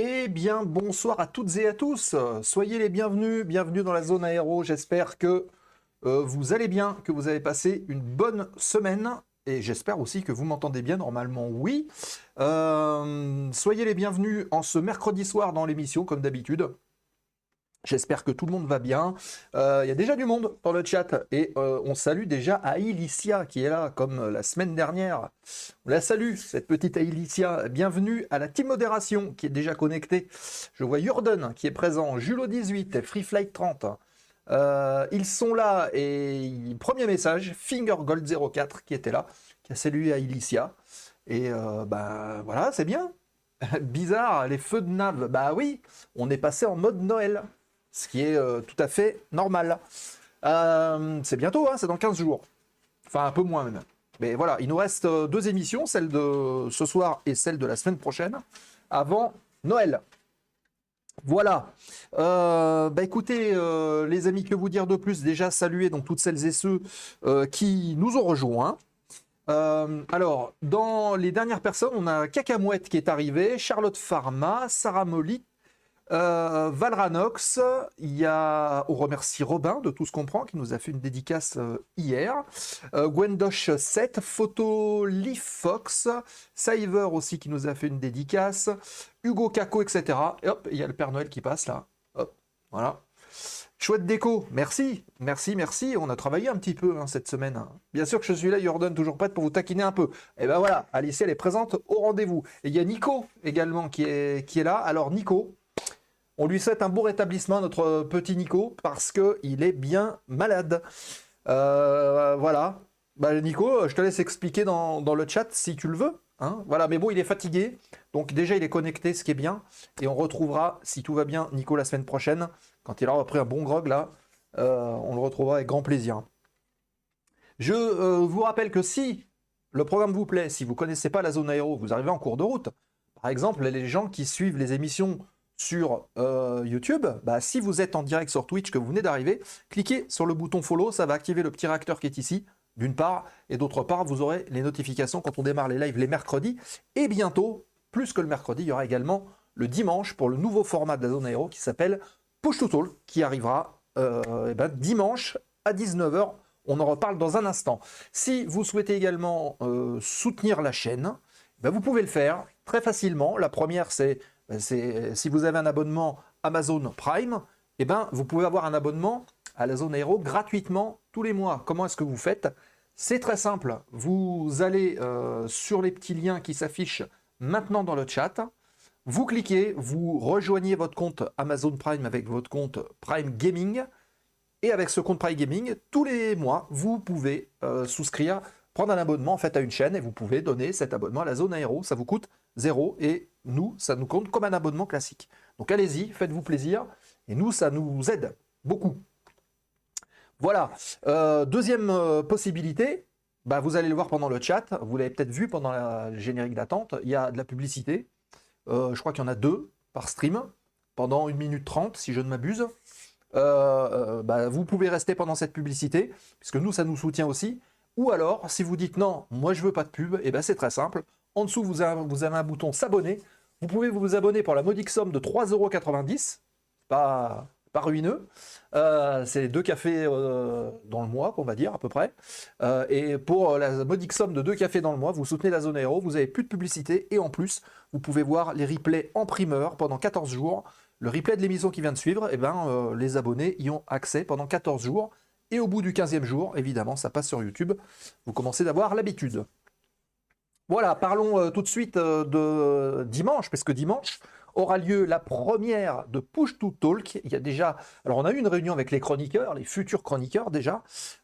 Eh bien, bonsoir à toutes et à tous. Soyez les bienvenus, bienvenue dans la zone aéro. J'espère que euh, vous allez bien, que vous avez passé une bonne semaine. Et j'espère aussi que vous m'entendez bien, normalement oui. Euh, soyez les bienvenus en ce mercredi soir dans l'émission, comme d'habitude. J'espère que tout le monde va bien. Euh, il y a déjà du monde dans le chat et euh, on salue déjà Aïlicia qui est là comme la semaine dernière. On la salue, cette petite Aïlicia. Bienvenue à la team modération qui est déjà connectée. Je vois Jordan qui est présent, Julo18 et Freeflight 30. Euh, ils sont là et premier message, FingerGold04 qui était là, qui a salué Aïlicia. Et bah voilà, c'est bien. Bizarre, les feux de nave. Bah oui, on est passé en mode Noël ce qui est euh, tout à fait normal. Euh, c'est bientôt, hein, c'est dans 15 jours. Enfin, un peu moins même. Mais voilà, il nous reste euh, deux émissions, celle de ce soir et celle de la semaine prochaine, avant Noël. Voilà. bah écoutez, les amis, que vous dire de plus? Déjà saluer donc toutes celles et ceux qui nous ont rejoints. alors, dans les dernières personnes, on a Cacamouette qui est arrivé, Charlotte Pharma, Sarah Molly, euh, Valranox, il y a, on remercie Robin de tout ce qu'on prend, qui nous a fait une dédicace euh, hier. Euh, Gwendosh 7, Photo Fox, Siver aussi qui nous a fait une dédicace. Hugo Caco, etc. Et hop, il y a le Père Noël qui passe là. Hop, voilà. Chouette déco, merci, merci, merci. On a travaillé un petit peu hein, cette semaine. Bien sûr que je suis là, Jordan, toujours prête pour vous taquiner un peu. Et ben voilà, Alice, elle est présente au rendez-vous. Et il y a Nico également qui est, qui est là. Alors Nico, on lui souhaite un bon rétablissement, notre petit Nico, parce qu'il est bien malade. Euh, voilà. Bah, Nico, je te laisse expliquer dans, le chat si tu le veux. Hein. voilà, mais bon, il est fatigué. Donc déjà, il est connecté, ce qui est bien. Et on retrouvera, si tout va bien, Nico la semaine prochaine. Quand il aura pris un bon grog, là, euh, on le retrouvera avec grand plaisir. Je euh, vous rappelle que si le programme vous plaît, si vous ne connaissez pas la zone aéro, vous arrivez en cours de route. Par exemple, les gens qui suivent les émissions sur euh, YouTube, bah, si vous êtes en direct sur Twitch, que vous venez d'arriver, cliquez sur le bouton follow, ça va activer le petit réacteur qui est ici, d'une part, et d'autre part, vous aurez les notifications quand on démarre les lives les mercredis, et bientôt, plus que le mercredi, il y aura également le dimanche pour le nouveau format de la zone aéro qui s'appelle Push to Talk, qui arrivera euh, eh ben, dimanche à 19h. On en reparle dans un instant. Si vous souhaitez également euh, soutenir la chaîne, ben, vous pouvez le faire très facilement. La première, c'est si vous avez un abonnement Amazon Prime, eh ben, vous pouvez avoir un abonnement à la zone aéro gratuitement tous les mois. Comment est-ce que vous faites? C'est très simple. Vous allez euh, sur les petits liens qui s'affichent maintenant dans le chat. Vous cliquez, vous rejoignez votre compte Amazon Prime avec votre compte Prime Gaming. Et avec ce compte Prime Gaming, tous les mois, vous pouvez euh, souscrire, prendre un abonnement en fait à une chaîne et vous pouvez donner cet abonnement à la zone aéro. Ça vous coûte zéro et nous, ça nous compte comme un abonnement classique. Donc allez-y, faites-vous plaisir, et nous, ça nous aide beaucoup. Voilà. Euh, deuxième euh, possibilité, bah, vous allez le voir pendant le chat, vous l'avez peut-être vu pendant la générique d'attente, il y a de la publicité. Euh, je crois qu'il y en a deux par stream, pendant 1 minute 30, si je ne m'abuse. Bah, vous pouvez rester pendant cette publicité, puisque nous, ça nous soutient aussi. Ou alors, si vous dites non, moi je veux pas de pub, et eh ben c'est très simple. En dessous, vous avez, un bouton s'abonner. Vous pouvez vous abonner pour la modique somme de 3,90€. Pas, pas ruineux. Euh, c'est deux cafés euh, dans le mois, on va dire, à peu près. Euh, et pour la modique somme de deux cafés dans le mois, vous soutenez la zone aéro, vous avez plus de publicité. Et en plus, vous pouvez voir les replays en primeur pendant 14 jours. Le replay de l'émission qui vient de suivre, eh ben, les abonnés y ont accès pendant 14 jours. Et au bout du 15e jour, évidemment, ça passe sur YouTube. Vous commencez d'avoir l'habitude. Voilà, parlons euh, tout de suite euh, de dimanche, parce que dimanche aura lieu la première de Push to Talk. Il y a déjà, alors on a eu une réunion avec les chroniqueurs, les futurs chroniqueurs déjà,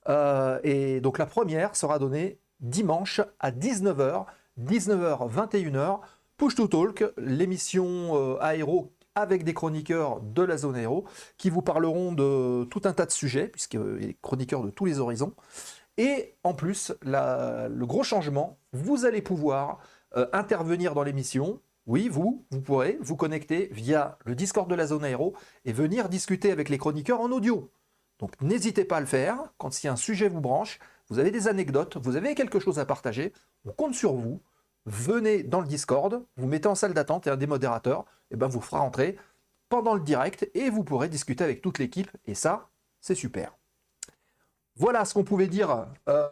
euh, et donc la première sera donnée dimanche à 19h, 19h, 21h. Push to Talk, l'émission aéro avec des chroniqueurs de la zone aéro qui vous parleront de tout un tas de sujets, puisque les chroniqueurs de tous les horizons. Et en plus, le gros changement, vous allez pouvoir euh, intervenir dans l'émission. Oui, vous, vous pourrez vous connecter via le Discord de la zone aéro et venir discuter avec les chroniqueurs en audio. Donc n'hésitez pas à le faire. Quand si un sujet vous branche, vous avez des anecdotes, vous avez quelque chose à partager, on compte sur vous. Venez dans le Discord, vous mettez en salle d'attente et un des modérateurs et ben, vous fera entrer pendant le direct et vous pourrez discuter avec toute l'équipe. Et ça, c'est super. Voilà ce qu'on pouvait dire euh,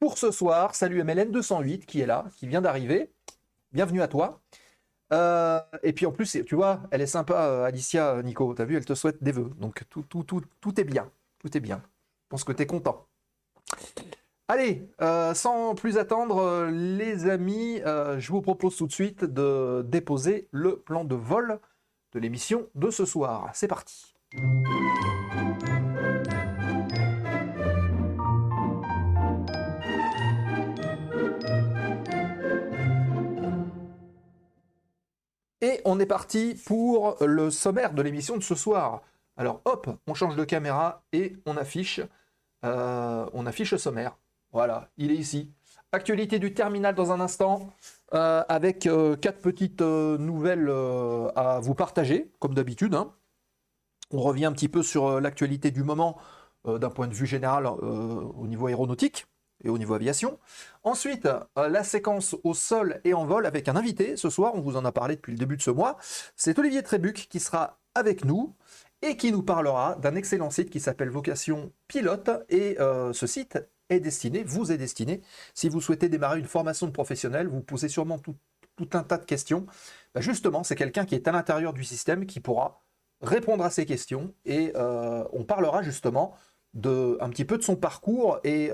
pour ce soir. Salut MLN208 qui est là, qui vient d'arriver. Bienvenue à toi. Euh, et puis en plus, tu vois, elle est sympa, euh, Alicia, Nico. T'as vu, elle te souhaite des vœux. Donc tout, tout, tout, tout est bien. Tout est bien. Je pense que tu es content. Allez, sans plus attendre, les amis, je vous propose tout de suite de déposer le plan de vol de l'émission de ce soir. C'est parti. Et on est parti pour le sommaire de l'émission de ce soir. Alors hop, on change de caméra et on affiche, euh, on affiche le sommaire. Voilà, il est ici. Actualité du terminal dans un instant, euh, avec euh, quatre petites nouvelles à vous partager, comme d'habitude. Hein. On revient un petit peu sur l'actualité du moment d'un point de vue général au niveau aéronautique et au niveau aviation. Ensuite, euh, la séquence au sol et en vol avec un invité. Ce soir, on vous en a parlé depuis le début de ce mois. C'est Olivier Trébuc qui sera avec nous et qui nous parlera d'un excellent site qui s'appelle Vocation Pilote. Et euh, ce site est destiné, vous est destiné, si vous souhaitez démarrer une formation de professionnel, vous posez sûrement tout, un tas de questions. Bah, justement, c'est quelqu'un qui est à l'intérieur du système qui pourra répondre à ces questions et euh, on parlera justement de, un petit peu de son parcours et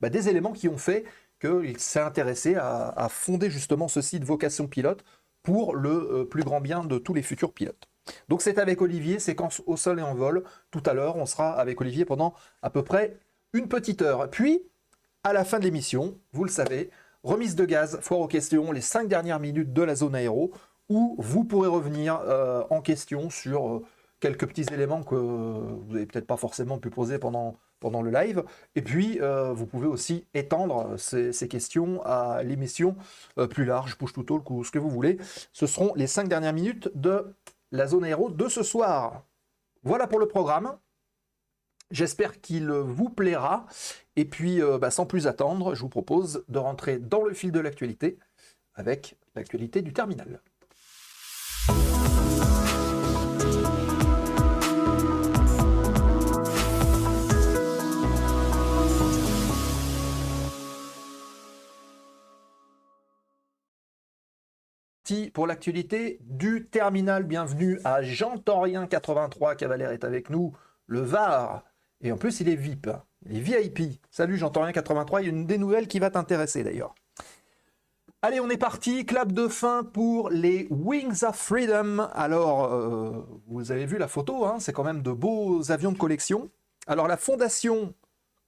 bah, des éléments qui ont fait qu'il s'est intéressé à, fonder justement ce site Vocation Pilote pour le euh, plus grand bien de tous les futurs pilotes. Donc c'est avec Olivier, séquence au sol et en vol. Tout à l'heure, on sera avec Olivier pendant à peu près une petite heure. Puis, à la fin de l'émission, vous le savez, remise de gaz, foire aux questions, les cinq dernières minutes de la zone aéro, où vous pourrez revenir euh, en question sur euh, quelques petits éléments que vous n'avez peut-être pas forcément pu poser pendant le live. Et puis, euh, vous pouvez aussi étendre ces, questions à l'émission euh, plus large, push to talk ou ce que vous voulez. Ce seront les cinq dernières minutes de la zone aéro de ce soir. Voilà pour le programme. J'espère qu'il vous plaira. Et puis, euh, bah, sans plus attendre, je vous propose de rentrer dans le fil de l'actualité avec l'actualité du terminal. pour l'actualité du terminal. Bienvenue à Jean Torien 83, Cavalier est avec nous, le VAR. Et en plus, il est VIP, il est VIP. Salut Jean Torien 83, il y a une des nouvelles qui va t'intéresser d'ailleurs. Allez, on est parti. Clap de fin pour les Wings of Freedom. Alors, euh, vous avez vu la photo, hein, c'est quand même de beaux avions de collection. Alors, la fondation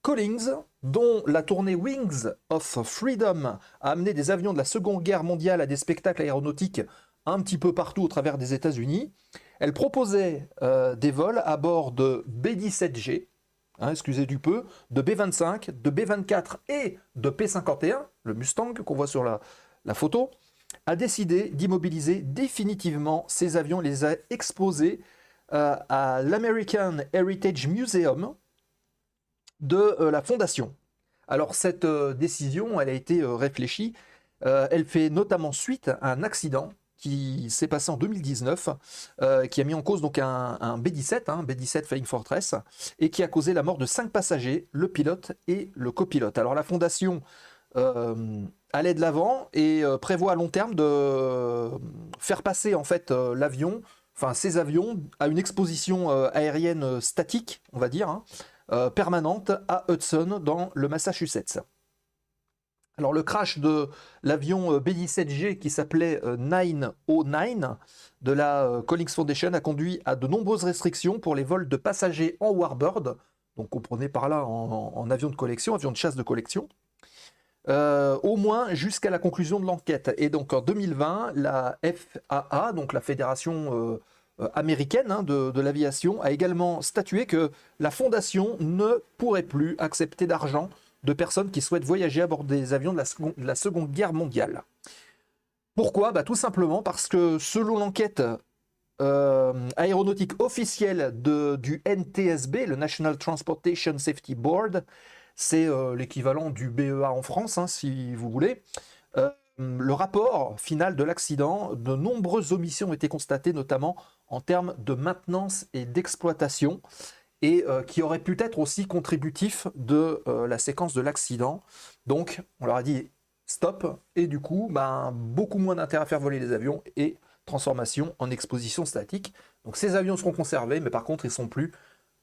Collins, dont la tournée Wings of Freedom a amené des avions de la Seconde Guerre mondiale à des spectacles aéronautiques un petit peu partout au travers des États-Unis. Elle proposait euh, des vols à bord de B-17G, hein, excusez du peu, de B-25, de B-24 et de P-51, le Mustang qu'on voit sur la, photo, a décidé d'immobiliser définitivement ces avions, les a exposés euh, à l'American Heritage Museum, de euh, la fondation. Alors cette euh, décision, elle a été réfléchie. elle fait notamment suite à un accident qui s'est passé en 2019, qui a mis en cause donc un, B-17, un B-17 Flying Fortress, et qui a causé la mort de cinq passagers, le pilote et le copilote. Alors la fondation allait de l'avant et prévoit à long terme de faire passer en fait l'avion, enfin ces avions, à une exposition aérienne statique, on va dire, hein, euh, permanente à Hudson dans le Massachusetts. Alors le crash de l'avion euh, B-17G qui s'appelait 909 euh, de la Collins Foundation a conduit à de nombreuses restrictions pour les vols de passagers en warbird, donc comprenez par là en, avion de collection, avion de chasse de collection, au moins jusqu'à la conclusion de l'enquête. Et donc en 2020, la FAA, donc la Fédération euh, américaine hein, de, l'aviation a également statué que la fondation ne pourrait plus accepter d'argent de personnes qui souhaitent voyager à bord des avions de la, seconde, Guerre mondiale. Pourquoi? Bah, Tout simplement parce que selon l'enquête euh, aéronautique officielle du NTSB, le National Transportation Safety Board, c'est euh, l'équivalent du BEA en France, hein, si vous voulez, le rapport final de l'accident, de nombreuses omissions ont été constatées, notamment en termes de maintenance et d'exploitation, et euh, qui auraient pu être aussi contributifs de euh, la séquence de l'accident. Donc, on leur a dit stop, et du coup, ben, beaucoup moins d'intérêt à faire voler les avions et transformation en exposition statique. Donc ces avions seront conservés, mais par contre, ils ne sont plus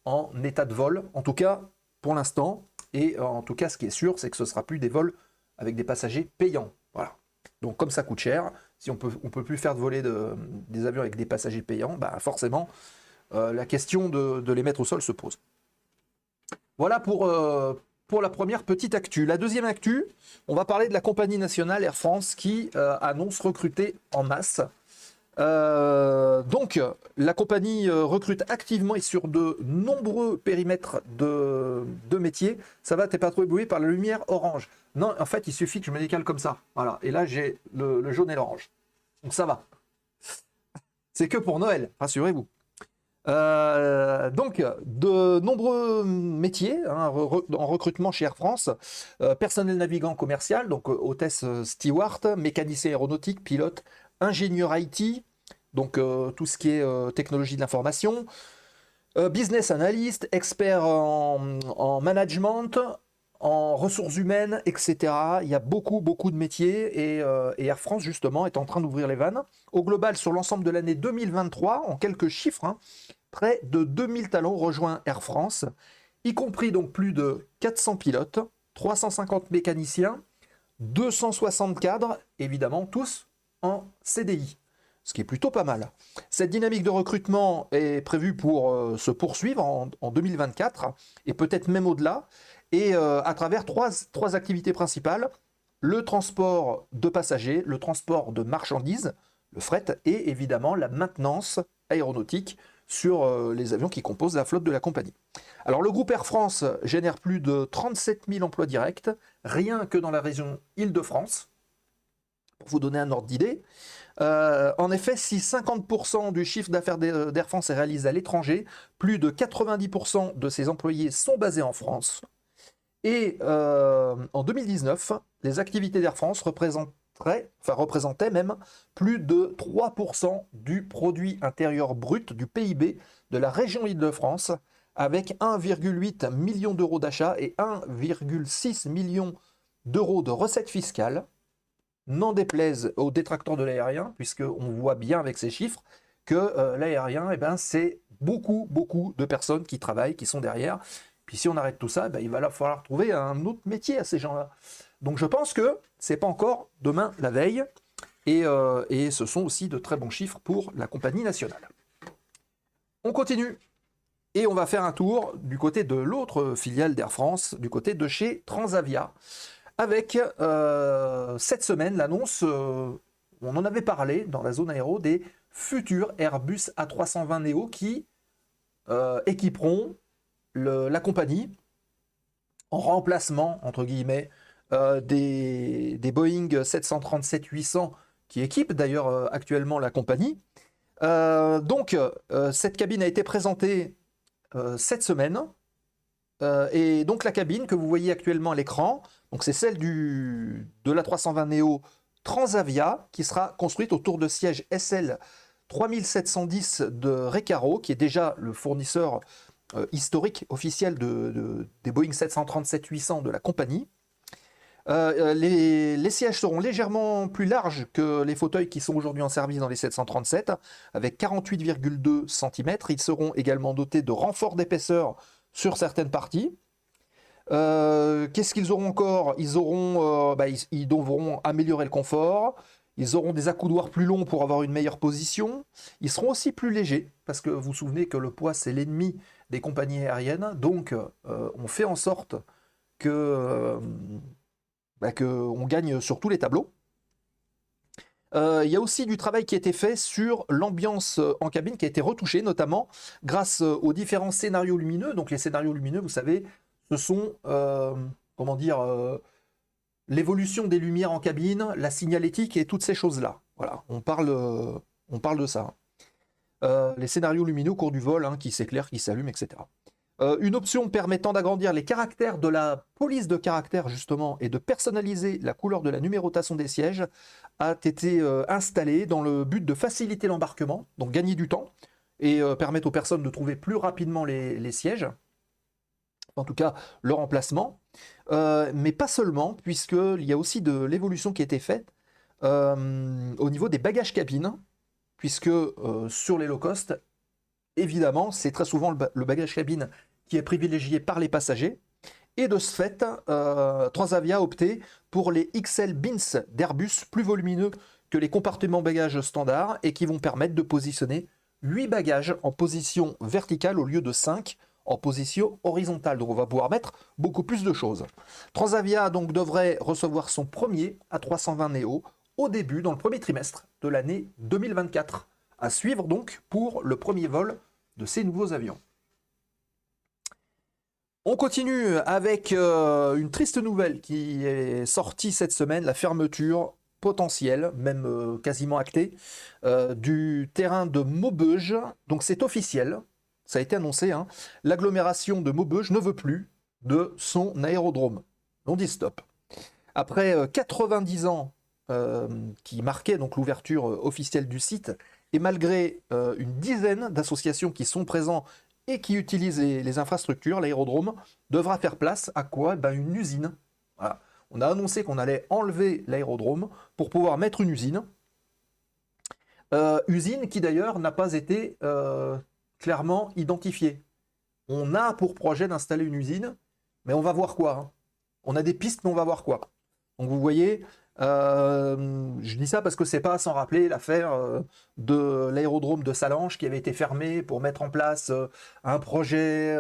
en état de vol, en tout cas pour l'instant. Et euh, en tout cas, ce qui est sûr, c'est que ce ne sera plus des vols avec des passagers payants. Voilà. Donc comme ça coûte cher, si on peut, on peut plus faire voler de, des avions avec des passagers payants, bah forcément, euh, la question de, les mettre au sol se pose. Voilà pour, euh, pour la première petite actu. La deuxième actu, on va parler de la compagnie nationale Air France qui annonce recruter en masse euh, donc, la compagnie euh, recrute activement et sur de nombreux périmètres de, métiers. Ça va, t'es pas trop ébloui par la lumière orange. Non, en fait, il suffit que je me décale comme ça. Voilà. Et là, j'ai le, jaune et l'orange. Donc, ça va. C'est que pour Noël, rassurez-vous. Euh, donc, de nombreux métiers hein, en recrutement chez Air France, personnel navigant commercial, donc hôtesse steward, mécanicien aéronautique, pilote, ingénieur IT, donc euh, tout ce qui est euh, technologie de l'information, euh, business analyst, expert en, management, en ressources humaines, etc. Il y a beaucoup, beaucoup de métiers et, Air France, justement, est en train d'ouvrir les vannes. Au global, sur l'ensemble de l'année 2023, en quelques chiffres, hein, près de 2000 talents rejoint Air France, y compris donc plus de 400 pilotes, 350 mécaniciens, 260 cadres, évidemment tous en CDI, ce qui est plutôt pas mal. Cette dynamique de recrutement est prévue pour euh, se poursuivre en, 2024 et peut-être même au-delà, et euh, à travers trois, activités principales, le transport de passagers, le transport de marchandises, le fret, et évidemment la maintenance aéronautique sur euh, les avions qui composent la flotte de la compagnie. Alors le groupe Air France génère plus de 37 000 emplois directs, rien que dans la région Île-de-France, pour vous donner un ordre d'idée. Euh, en effet, si 50% du chiffre d'affaires d'Air France est réalisé à l'étranger, plus de 90% de ses employés sont basés en France. Et euh, en 2019, les activités d'Air France représentaient même plus de 3% du produit intérieur brut du PIB de la région Île-de-France, avec 1,8 million d'euros d'achats et 1,6 million d'euros de recettes fiscales n'en déplaise aux détracteurs de l'aérien, puisqu'on voit bien avec ces chiffres que euh, l'aérien, eh ben, c'est beaucoup, beaucoup de personnes qui travaillent, qui sont derrière. Si on arrête tout ça, eh ben, il va falloir trouver un autre métier à ces gens-là. Donc je pense que c'est pas encore demain la veille, et, euh, et ce sont aussi de très bons chiffres pour la compagnie nationale. On continue. Et on va faire un tour du côté de l'autre filiale d'Air France, du côté de chez Transavia avec euh, cette semaine l'annonce, euh, on en avait parlé dans la zone aéro, des futurs Airbus A320 Neo qui euh, la compagnie en remplacement, entre guillemets, des, des, Boeing 737-800 qui équipent d'ailleurs actuellement la compagnie. donc, cette cabine a été présentée cette semaine. et donc la cabine que vous voyez actuellement à l'écran, c'est celle du, de la 320 Neo Transavia qui sera construite autour de sièges SL 3710 de Recaro, qui est déjà le fournisseur euh, historique officiel de, des Boeing 737-800 de la compagnie. Euh, euh, les, sièges seront légèrement plus larges que les fauteuils qui sont aujourd'hui en service dans les 737, avec 48,2 cm. Ils seront également dotés de renforts d'épaisseur sur certaines parties. Qu'est-ce qu'ils auront encore? Ils auront, bah, ils, devront améliorer le confort. Ils auront des accoudoirs plus longs pour avoir une meilleure position. Ils seront aussi plus légers, parce que vous vous souvenez que le poids, c'est l'ennemi des compagnies aériennes. Donc, euh, on fait en sorte que, bah, on gagne sur tous les tableaux. Il y a aussi du travail qui a été fait sur l'ambiance en cabine, qui a été retouchée, notamment grâce aux différents scénarios lumineux. Donc les scénarios lumineux, vous savez, ce sont, euh, comment dire, euh, l'évolution des lumières en cabine, la signalétique et toutes ces choses-là. Voilà, on parle, on parle de ça. Euh, les scénarios lumineux au cours du vol, hein, qui s'éclairent, qui s'allument, etc. Euh, une option permettant d'agrandir les caractères de la police de caractère, justement, et de personnaliser la couleur de la numérotation des sièges a été euh, installée dans le but de faciliter l'embarquement, donc gagner du temps, et permettre aux personnes de trouver plus rapidement les, sièges, en tout cas leur emplacement. mais pas seulement, puisqu'il y a aussi de l'évolution qui a été faite au niveau des bagages cabines, puisque sur les low cost, évidemment, c'est très souvent le, bagage cabine qui est privilégié par les passagers. Et de ce fait, euh, Transavia a opté pour les XL Bins d'Airbus plus volumineux que les compartiments bagages standards et qui vont permettre de positionner 8 bagages en position verticale au lieu de 5 en position horizontale. Donc on va pouvoir mettre beaucoup plus de choses. Transavia donc devrait recevoir son premier A320 Neo début, dans le premier trimestre de l'année 2024. À suivre donc pour le premier vol de ces nouveaux avions. On continue avec euh, une triste nouvelle qui est sortie cette semaine, la fermeture potentielle, même euh, quasiment actée, euh, du terrain de Maubeuge. Donc c'est officiel, ça a été annoncé, hein. l'agglomération de Maubeuge ne veut plus de son aérodrome. On dit stop. Après 90 ans qui marquaient donc l'ouverture officielle du site, et malgré une dizaine d'associations qui sont présentes et qui utilise les, infrastructures, l'aérodrome, devra faire place à quoi? Ben, Une usine. On a annoncé qu'on allait enlever l'aérodrome pour pouvoir mettre une usine. Euh, usine qui d'ailleurs n'a pas été euh, clairement identifiée. On a pour projet d'installer une usine, mais on va voir quoi. Hein. On a des pistes, mais on va voir quoi. Donc vous voyez, euh, je dis ça parce que c'est pas sans rappeler l'affaire euh, de l'aérodrome de Salange qui avait été fermé pour mettre en place euh, un projet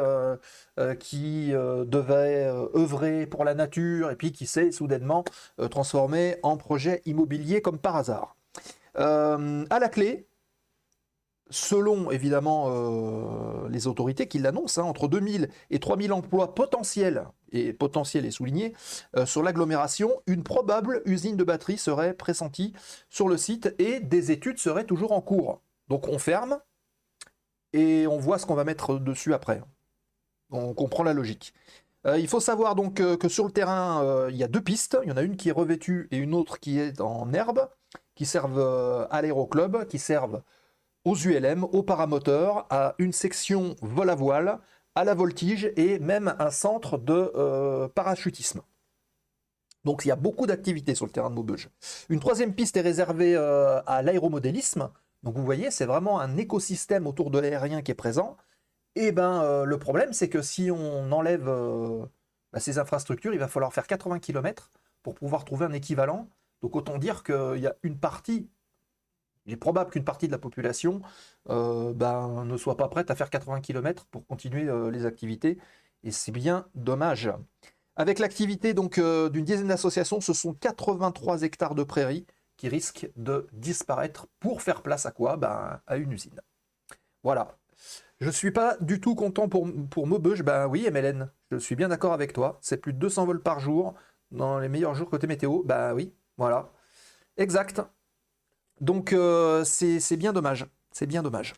qui devait œuvrer pour la nature et puis qui s'est soudainement transformé en projet immobilier comme par hasard. à la clé, selon évidemment euh, les autorités qui l'annoncent, hein, entre 2000 et 3000 emplois potentiels, et potentiels et soulignés, euh, sur l'agglomération, une probable usine de batterie serait pressentie sur le site et des études seraient toujours en cours. Donc on ferme et on voit ce qu'on va mettre dessus après. On comprend la logique. Euh, il faut savoir donc que sur le terrain, il y a deux pistes. Il y en a une qui est revêtue et une autre qui est en herbe, qui servent à l'aéroclub, qui servent aux ULM, aux paramoteurs, à une section vol à voile, à la voltige et même un centre de euh, parachutisme. Donc il y a beaucoup d'activités sur le terrain de Maubeuge. Une troisième piste est réservée euh, à l'aéromodélisme. Donc vous voyez, c'est vraiment un écosystème autour de l'aérien qui est présent. Et ben euh, le problème, c'est que si on enlève bah, ces infrastructures, il va falloir faire 80 km pour pouvoir trouver un équivalent. Donc autant dire qu'il y a une partie il est probable qu'une partie de la population euh, ben, ne soit pas prête à faire 80 km pour continuer euh, les activités, et c'est bien dommage. Avec l'activité donc euh, d'une dizaine d'associations, ce sont 83 hectares de prairies qui risquent de disparaître pour faire place à quoi? Ben, À une usine. Voilà. Je ne suis pas du tout content pour, pour Maubeuge. Ben oui, MLN, je suis bien d'accord avec toi. C'est plus de 200 vols par jour dans les meilleurs jours côté météo. Ben oui, voilà. Exact. Donc euh, c'est bien dommage. C'est bien dommage.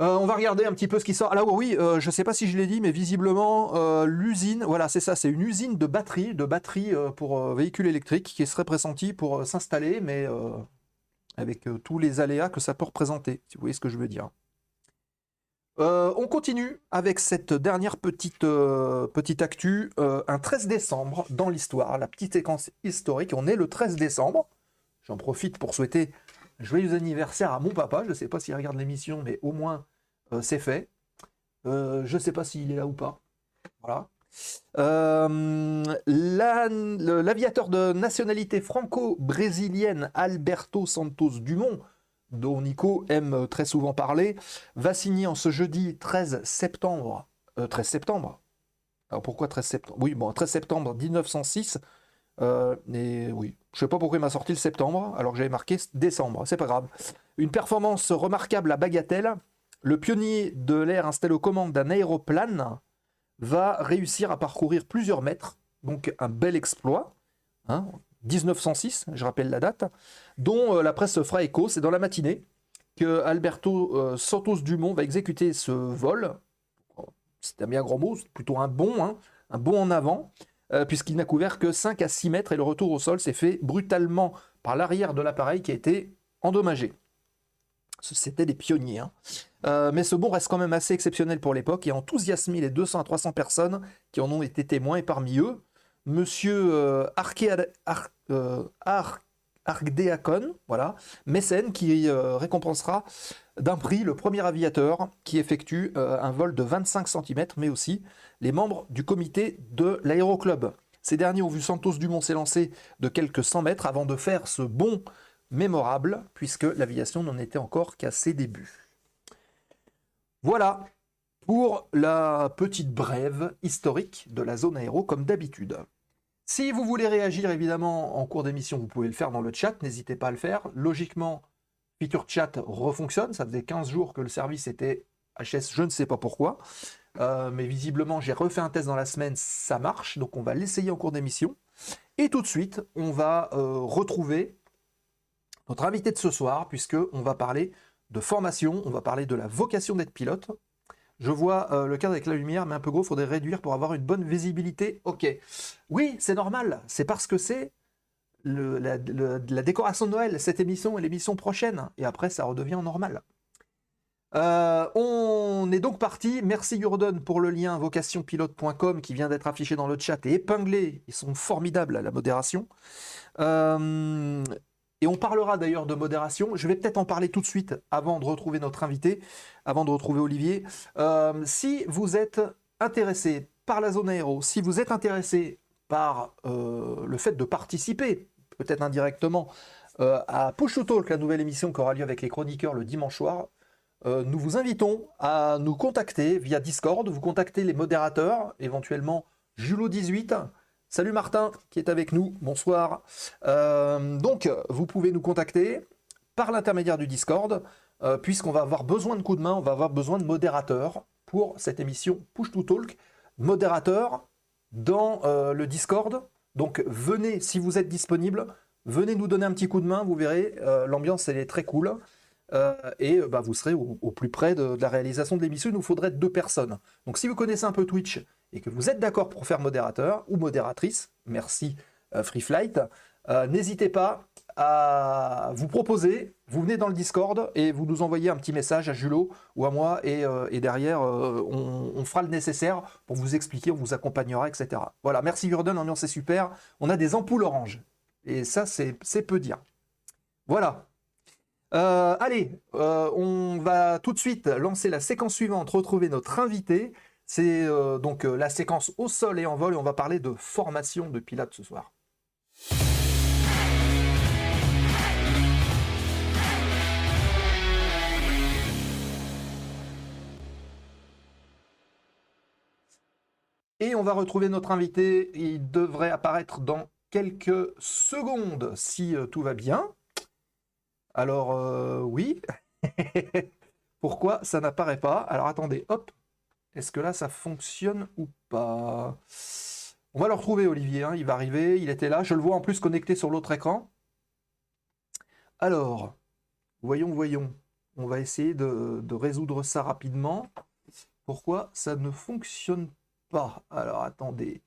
Euh, on va regarder un petit peu ce qui sort. Alors oui, euh, je ne sais pas si je l'ai dit, mais visiblement l'usine, voilà, c'est ça, c'est une usine de batterie, de batterie pour véhicules électriques qui serait pressentie pour s'installer, mais avec tous les aléas que ça peut représenter, si vous voyez ce que je veux dire. on continue avec cette dernière petite, petite actu, un 13 décembre dans l'histoire, la petite séquence historique. On est le 13 décembre. J'en profite pour souhaiter joyeux anniversaire à mon papa. Je ne sais pas s'il regarde l'émission, mais au moins euh, c'est fait. Euh, je ne sais pas s'il est là ou pas. Voilà. Euh, l'aviateur de nationalité franco-brésilienne Alberto Santos Dumont, dont Nico aime très souvent parler, va signer en ce jeudi 13 septembre. 13 septembre Alors pourquoi 13 septembre? Oui, bon, 13 septembre 1906 euh, et oui, je sais pas pourquoi il m'a sorti le septembre, alors que j'avais marqué décembre, c'est pas grave. Une performance remarquable à Bagatelle. Le pionnier de l'air installé aux commandes d'un aéroplane va réussir à parcourir plusieurs mètres, donc un bel exploit. 1906, hein, je rappelle la date, dont euh, la presse fera écho. C'est dans la matinée que Alberto euh, Santos Dumont va exécuter ce vol c'est un bien grand mot, c'est plutôt un bond, hein, un bond en avant, euh, puisqu'il n'a couvert que 5 à 6 mètres et le retour au sol s'est fait brutalement par l'arrière de l'appareil qui a été endommagé. C'était des pionniers. Hein. Euh, mais ce bond reste quand même assez exceptionnel pour l'époque et enthousiasmé les 200 à 300 personnes qui en ont été témoins. Et parmi eux, monsieur euh, euh voilà, mécène, qui récompensera d'un prix le premier aviateur qui effectue un vol de 25 cm, mais aussi les membres du comité de l'aéroclub. Ces derniers ont vu Santos Dumont s'élancer de quelques 100 mètres avant de faire ce bond mémorable, puisque l'aviation n'en était encore qu'à ses débuts. Voilà pour la petite brève historique de la zone aéro, comme d'habitude. Si vous voulez réagir évidemment en cours d'émission, vous pouvez le faire dans le chat, n'hésitez pas à le faire. Logiquement, Feature Chat refonctionne, ça faisait 15 jours que le service était HS, je ne sais pas pourquoi. Euh, mais visiblement, j'ai refait un test dans la semaine, ça marche, donc on va l'essayer en cours d'émission. Et tout de suite, on va euh, retrouver notre invité de ce soir, puisqu'on va parler de formation, on va parler de la vocation d'être pilote. Je vois euh, le cadre avec la lumière, mais un peu gros, faudrait réduire pour avoir une bonne visibilité. Ok. Oui, c'est normal, c'est parce que c'est la, décoration de Noël, cette émission et l'émission prochaine, et après ça redevient normal. Euh, on est donc parti. Merci Jordan pour le lien vocationpilote.com qui vient d'être affiché dans le chat et épinglé. Ils sont formidables à la modération. Euh, et on parlera d'ailleurs de modération. Je vais peut-être en parler tout de suite avant de retrouver notre invité, avant de retrouver Olivier. Euh, si vous êtes intéressé par la zone aéro, si vous êtes intéressé par le fait de participer, peut-être indirectement, euh, à Push to Talk, la nouvelle émission qui aura lieu avec les chroniqueurs le dimanche soir, nous vous invitons à nous contacter via Discord, vous contactez les modérateurs, éventuellement Julo18, Salut Martin qui est avec nous, bonsoir. Euh, donc vous pouvez nous contacter par l'intermédiaire du Discord, euh, puisqu'on va avoir besoin de coups de main, on va avoir besoin de modérateurs pour cette émission Push to Talk. Modérateurs dans euh, le Discord. Donc venez, si vous êtes disponible, venez nous donner un petit coup de main, vous verrez, l'ambiance elle est très cool. et bah, vous serez au, plus près de, la réalisation de l'émission. Il nous faudrait deux personnes. Donc si vous connaissez un peu Twitch et que vous êtes d'accord pour faire modérateur ou modératrice, merci euh, Free Flight, euh, n'hésitez pas à vous proposer. Vous venez dans le Discord et vous nous envoyez un petit message à Julot ou à moi et, euh, derrière on, fera le nécessaire pour vous expliquer, on vous accompagnera, etc. Voilà, merci Jordan, l'ambiance est super. On a des ampoules oranges et ça c'est peu dire. Voilà. allez, on va tout de suite lancer la séquence suivante, retrouver notre invité. C'est euh, donc euh, la séquence au sol et en vol et on va parler de formation de pilote ce soir. On va retrouver notre invité. Il devrait apparaître dans quelques secondes si euh, tout va bien. Alors oui. Pourquoi ça n'apparaît pas? Alors attendez, hop, est-ce que là, ça fonctionne ou pas? On va le retrouver, Olivier. Hein. il va arriver. Il était là. Je le vois en plus connecté sur l'autre écran. Alors, voyons, voyons. On va essayer de, résoudre ça rapidement. Pourquoi ça ne fonctionne pas Alors, attendez.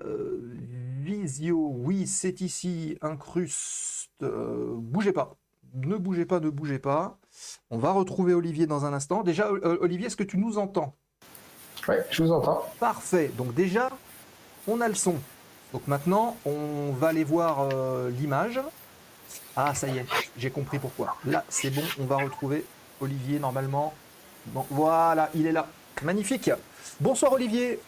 Euh, visio, oui, c'est ici. Incruste. Euh, bougez pas. Ne bougez pas, ne bougez pas. On va retrouver Olivier dans un instant. Déjà, Olivier, est-ce que tu nous entends? Oui, je vous entends. Parfait. Donc déjà, on a le son. Donc maintenant, on va aller voir euh, l'image. Ah, ça y est, j'ai compris pourquoi. Là, c'est bon, on va retrouver Olivier normalement. Bon, voilà, il est là. Magnifique. Bonsoir Olivier.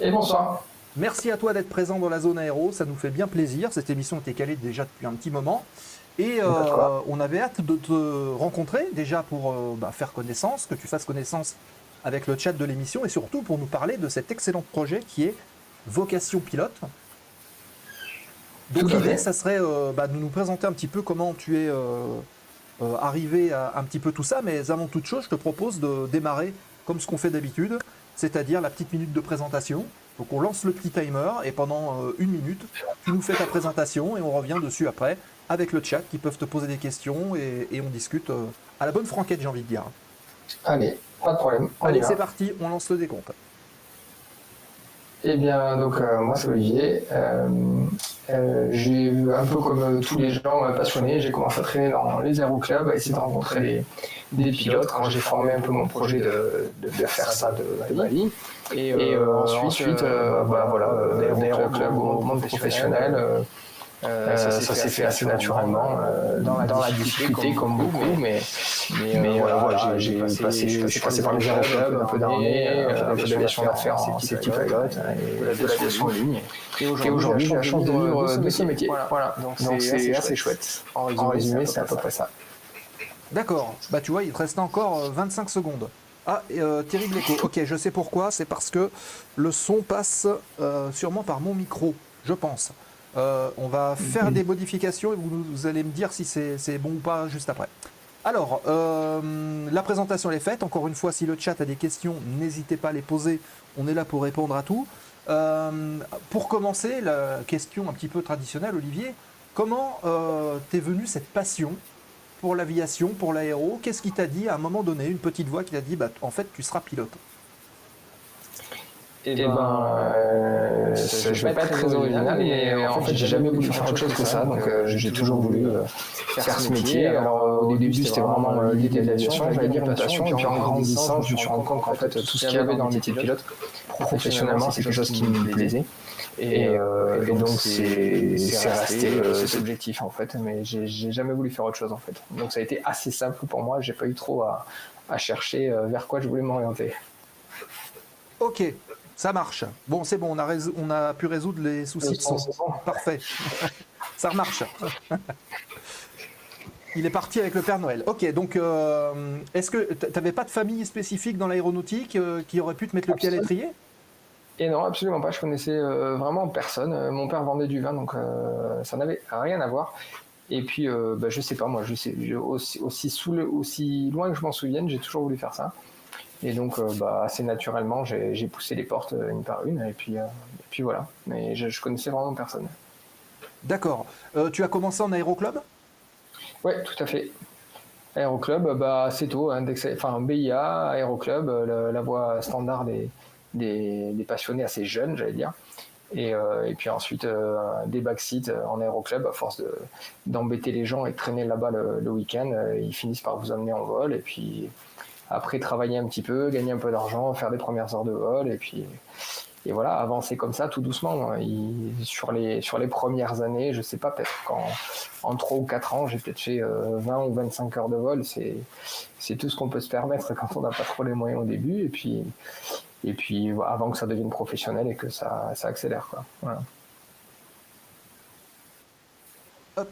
Et bonsoir. Merci à toi d'être présent dans la zone aéro, ça nous fait bien plaisir. Cette émission était calée déjà depuis un petit moment. Et euh, on avait hâte de te rencontrer, déjà pour euh, bah, faire connaissance, que tu fasses connaissance avec le chat de l'émission, et surtout pour nous parler de cet excellent projet qui est Vocation Pilote. Donc l'idée, ça serait euh, bah, de nous présenter un petit peu comment tu es arrivé à un petit peu tout ça, mais avant toute chose, je te propose de démarrer comme ce qu'on fait d'habitude, c'est-à-dire la petite minute de présentation. Donc on lance le petit timer et pendant une minute, tu nous fais ta présentation et on revient dessus après avec le chat qui peuvent te poser des questions et, on discute euh, à la bonne franquette, j'ai envie de dire. Allez, Pas de problème. On Allez, c'est parti, on lance le décompte. Eh bien, donc euh, moi c'est Olivier. Euh, euh, j'ai un peu comme euh, tous les gens euh, passionnés, j'ai commencé à traîner dans les aéroclubs, à essayer de rencontrer des, des pilotes quand j'ai formé un peu mon projet de, de, de faire ça de, de Bali. Et, euh, ensuite, euh, bah, voilà, euh, des aéroclubs au monde professionnel. euh, euh, ça, s'est fait assez naturellement euh, dans, la, difficulté comme beaucoup, mais, mais, euh, voilà, j'ai passé, je suis passé par les aéroclubs, un peu d'armée, un peu d'aviation d'affaires safety pilot, et de l'aviation en ligne. Et aujourd'hui, j'ai la chance de vivre de ce métier. Voilà, donc c'est assez chouette. En résumé, c'est à peu près ça. D'accord. Bah tu vois, il te reste encore euh, 25 secondes. Ah, euh, Thierry Gléco. Ok, je sais pourquoi. C'est parce que le son passe euh, sûrement par mon micro, je pense. Euh, on va faire des modifications et vous, vous allez me dire si c'est bon ou pas juste après. Alors, euh, la présentation est faite. Encore une fois, si le chat a des questions, n'hésitez pas à les poser. On est là pour répondre à tout. Euh, pour commencer, la question un petit peu traditionnelle, Olivier, comment euh, t'es venu cette passion pour l'aviation, pour l'aéro Qu'est-ce qui t'a dit à un moment donné, une petite voix qui t'a dit, bah, en fait, tu seras pilote? Eh ben, euh, ça- je vais pas être très original, mais en fait, j'ai jamais voulu faire autre chose que ça, donc euh, j'ai toujours voulu euh, faire ce métier. Alors, euh, au début, c'était vraiment euh, l'idée de l'aviation, j'allais dire et puis en grandissant, je me suis rendu compte qu'en fait, tout ce qu'il y avait dans le métier de pilote, professionnellement, c'est quelque chose qui me plaisait. Et, euh, et donc, c'est c'est resté euh, cet objectif, en fait, mais j'ai jamais voulu faire autre chose, en fait. Donc, ça a été assez simple pour moi, j'ai pas eu trop à, à chercher euh, vers quoi je voulais m'orienter. Ok, ça marche. Bon, c'est bon, on a, résou- on a pu résoudre les soucis de son. Parfait. ça remarche. Il est parti avec le Père Noël. Ok, donc euh, est-ce que tu n'avais pas de famille spécifique dans l'aéronautique euh, qui aurait pu te mettre le pied à l'étrier? Et non, absolument pas. Je connaissais euh, vraiment personne. Euh, Mon père vendait du vin, donc euh, ça n'avait rien à voir. Et puis, euh, bah, je sais pas, moi, je sais, je- aussi, aussi, sous le- aussi loin que je m'en souvienne, j'ai toujours voulu faire ça. Et donc, bah, assez naturellement, j'ai poussé les portes une par une. Et puis, et puis voilà. Mais je, je connaissais vraiment personne. D'accord. Tu as commencé en aéroclub? Ouais, tout à fait. Aéroclub, bah, assez tôt, hein, enfin BIA, Aéroclub, la, la voie standard des, des, passionnés assez jeunes, j'allais dire. Et, euh, puis ensuite, euh, des backseats en aéroclub, à force de- d'embêter les gens et de traîner là-bas le, le week-end, euh, ils finissent par vous emmener en vol. Et puis après, travailler un petit peu, gagner un peu d'argent, faire des premières heures de vol. Et puis et voilà, avancer comme ça, tout doucement. Il- sur, les, sur les premières années, je sais pas, peut-être qu'en en 3 ou 4 ans, j'ai peut-être fait euh, 20 ou 25 heures de vol. C'est tout ce qu'on peut se permettre quand on n'a pas trop les moyens au début. Et puis, et puis avant que ça devienne professionnel et que ça, ça accélère. Quoi. Voilà.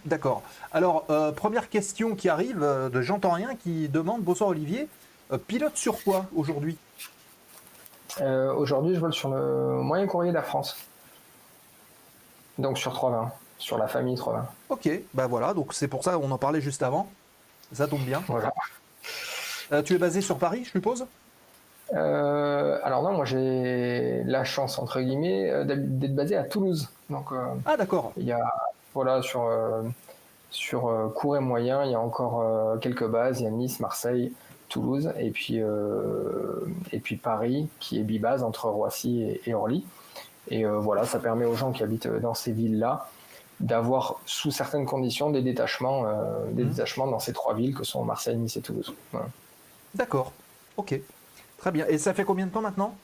D'accord. Alors, euh, première question qui arrive euh, de J'entends rien qui demande Bonsoir Olivier, euh, pilote sur quoi aujourd'hui? Aujourd'hui, je vole sur le moyen courrier d'Air France. Donc sur 320, sur la famille 320. Ok, bah voilà, donc c'est pour ça qu'on en parlait juste avant. Ça tombe bien. Voilà. Tu es basé sur Paris, je suppose? Euh, alors non, moi j'ai la chance entre guillemets euh, d'être basé à Toulouse. Donc euh, Ah d'accord. il y a voilà sur sur court et moyen, il y a encore quelques bases. Il y a Nice, Marseille, Toulouse et puis et puis Paris qui est bibase entre Roissy et, et Orly. Et voilà, ça permet aux gens qui habitent dans ces villes-là d'avoir sous certaines conditions des détachements, euh, des Mhm. détachements dans ces trois villes que sont Marseille, Nice et Toulouse. Voilà. D'accord. Ok. Très bien. Et ça fait combien de temps maintenant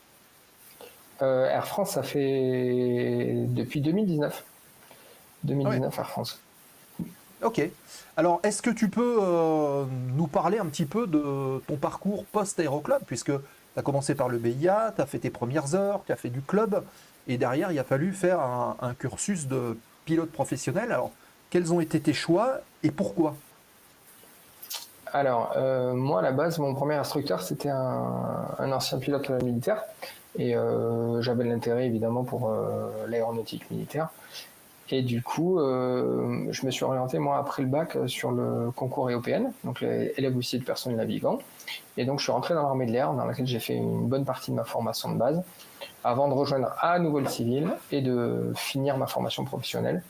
Euh, Air France, ça fait depuis 2019. 2019 Air France. Ok. Alors, est-ce que tu peux euh, nous parler un petit peu de ton parcours post-aéroclub Puisque tu as commencé par le BIA, tu as fait tes premières heures, tu as fait du club, et derrière, il a fallu faire un, un cursus de pilote professionnel. Alors, quels ont été tes choix et pourquoi? Alors, euh, moi, à la base, mon premier instructeur, c'était un, ancien pilote militaire. Et euh, j'avais l'intérêt, évidemment, pour euh, l'aéronautique militaire. Et du coup, je me suis orienté, moi, après le bac, sur le concours EOPN, donc élèves officiers de personnel navigant. Et donc, je suis rentré dans l'armée de l'air, dans laquelle j'ai fait une bonne partie de ma formation de base, avant de rejoindre à nouveau le civil et de finir ma formation professionnelle.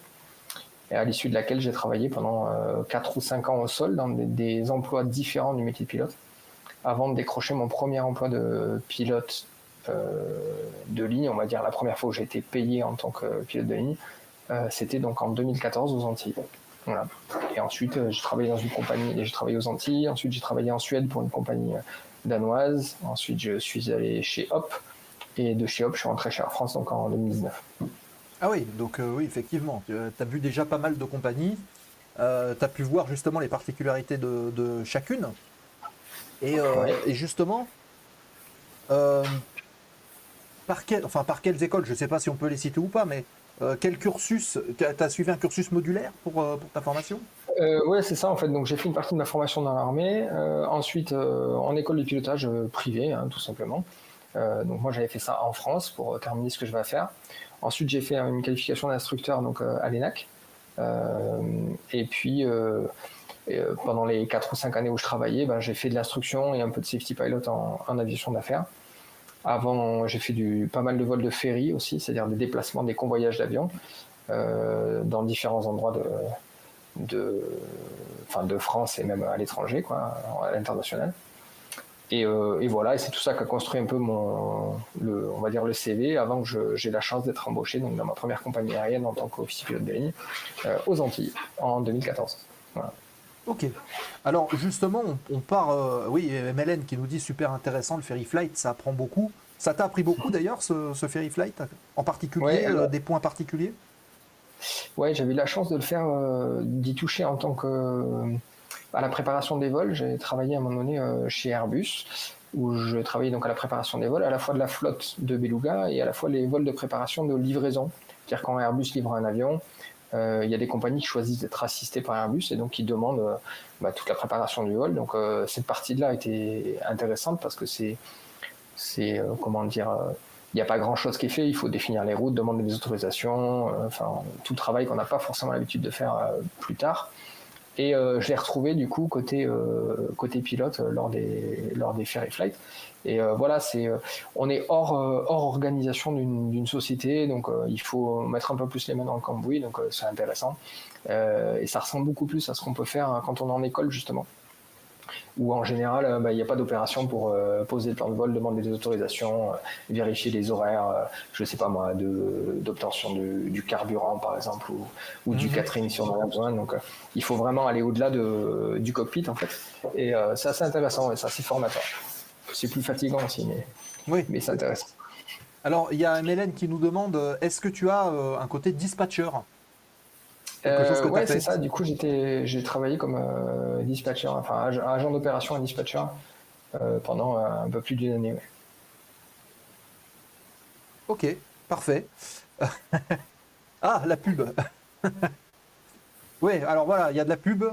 Et à l'issue de laquelle j'ai travaillé pendant euh, 4 ou 5 ans au sol dans des, emplois différents du métier de pilote. avant de décrocher mon premier emploi de pilote de ligne, on va dire la première fois où j'ai été payé en tant que pilote de ligne, c'était donc en 2014 aux Antilles. Et ensuite, j'ai travaillé dans une compagnie, j'ai travaillé aux Antilles. Ensuite, j'ai travaillé en Suède pour une compagnie danoise. Ensuite, je suis allé chez Hop. Et de chez Hop, je suis rentré chez Air France donc en 2019. Ah oui, donc euh, oui, effectivement. Tu as vu déjà pas mal de compagnies. Euh, tu as pu voir justement les particularités de, chacune. Et, euh, justement, par, enfin, par quelles écoles, je ne sais pas si on peut les citer ou pas, mais quel cursus Tu as, suivi un cursus modulaire pour, pour ta formation? Oui, c'est ça en fait. Donc j'ai fait une partie de ma formation dans l'armée. ensuite, en école de pilotage privée, hein, tout simplement. Donc moi j'avais fait ça en France pour terminer ce que je vais faire. Ensuite, j'ai fait une qualification d'instructeur donc euh, à l'ENAC. Euh, et puis, euh, pendant les 4 ou 5 années où je travaillais, ben, j'ai fait de l'instruction et un peu de safety pilot en, aviation d'affaires. Avant, j'ai fait du, pas mal de vols de ferry aussi, c'est-à-dire des déplacements, des convoyages d'avions dans différents endroits de, de, de France et même à l'étranger, à l'international. Euh, et, voilà, et c'est tout ça qui a construit un peu mon, le, on va dire le CV avant que j'ai la chance d'être embauché donc dans ma première compagnie aérienne en tant qu'officier pilote de ligne euh, aux Antilles en 2014. Ok. Alors justement, on, part. Euh, oui, MLN qui nous dit super intéressant le ferry flight, ça apprend beaucoup. Ça t'a appris beaucoup d'ailleurs ce, ferry flight, en particulier des points particuliers? Ouais, j'avais eu la chance de le faire, d'y toucher en tant que à la préparation des vols. J'ai travaillé à un moment donné euh, chez Airbus, où je travaillais donc à la préparation des vols, à la fois de la flotte de Beluga et à la fois les vols de préparation de livraison. C'est-à-dire quand Airbus livre un avion, euh, il y a des compagnies qui choisissent d'être assistées par Airbus et donc qui demandent euh, bah, toute la préparation du vol. Donc cette partie-là était intéressante parce que c'est, comment dire, il n'y a pas grand-chose qui est fait. Il faut définir les routes, demander des autorisations, enfin tout travail qu'on n'a pas forcément l'habitude de faire plus tard. Et euh, je l'ai retrouvé du coup côté euh, côté pilote euh, lors des lors des ferry flights. Et voilà, c'est on est hors hors organisation d'une société, donc il faut mettre un peu plus les mains dans le cambouis, donc c'est intéressant. et ça ressemble beaucoup plus à ce qu'on peut faire hein, quand on est en école justement où en général, euh, bah, il n'y a pas d'opération pour euh, poser le plan de vol, demander des autorisations, euh, vérifier les horaires, je ne sais pas moi, d'obtention du carburant par exemple, ou, du mhm. catering si on en a besoin. Donc il faut vraiment aller au-delà du cockpit en fait. Et c'est assez intéressant et c'est assez formateur. C'est plus fatigant aussi, mais, oui. mais c'est intéressant. Alors il y a Mélène qui nous demande, est-ce que tu as un côté dispatcher? Euh, ouais, c'est ça. Du coup, j'étais, j'ai travaillé comme euh, dispatcher, enfin agent d'opération et dispatcher euh, pendant un peu plus d'une année. Ok, parfait. ah, la pub. oui, alors voilà, il y a de la pub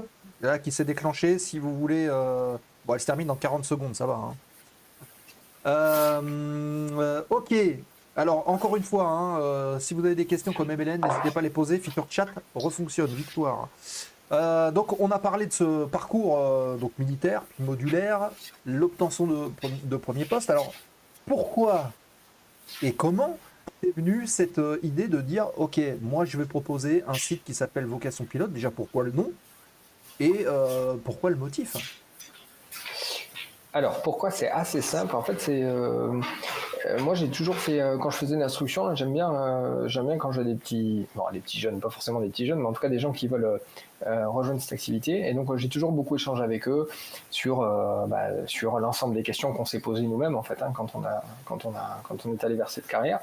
là, qui s'est déclenchée. Si vous voulez, bon, elle se termine dans 40 secondes, ça va. Hein. ok, alors, encore une fois, hein, euh, si vous avez des questions comme MLN, n'hésitez pas à les poser. Feature chat refonctionne, victoire. Euh, donc, on a parlé de ce parcours euh, donc militaire, puis modulaire, l'obtention de, de premier poste. Alors, pourquoi et comment est venue cette idée de dire Ok, moi je vais proposer un site qui s'appelle Vocation Pilote Déjà, pourquoi le nom Et pourquoi le motif? Alors pourquoi c'est assez simple? En fait, c'est moi, j'ai toujours fait euh, quand je faisais une instruction, j'aime bien, euh, j'aime bien quand j'ai des petits, bon, des petits jeunes, pas forcément des petits jeunes, mais en tout cas des gens qui veulent rejoindre cette activité. Et donc, j'ai toujours beaucoup échangé avec eux sur bah, sur l'ensemble des questions qu'on s'est posées nous-mêmes en fait hein, quand on a quand on a quand on est allé vers cette carrière.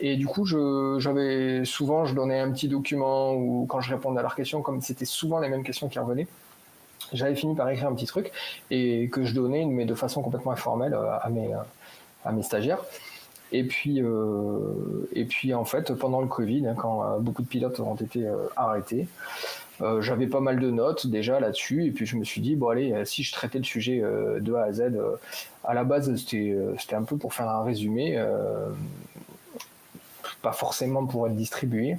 Et du coup, j'avais souvent, je donnais un petit document ou quand je répondais à leurs questions, comme c'était souvent les mêmes questions qui revenaient j'avais fini par écrire un petit truc et que je donnais, mais de façon complètement informelle à mes, à mes stagiaires. Et puis, euh, et puis en fait, pendant le Covid, hein, quand euh, beaucoup de pilotes ont été euh, arrêtés, j'avais pas mal de notes déjà là-dessus. Et puis je me suis dit, bon allez, si je traitais le sujet de A à Z, à la base c'était un peu pour faire un résumé, pas forcément pour être distribué.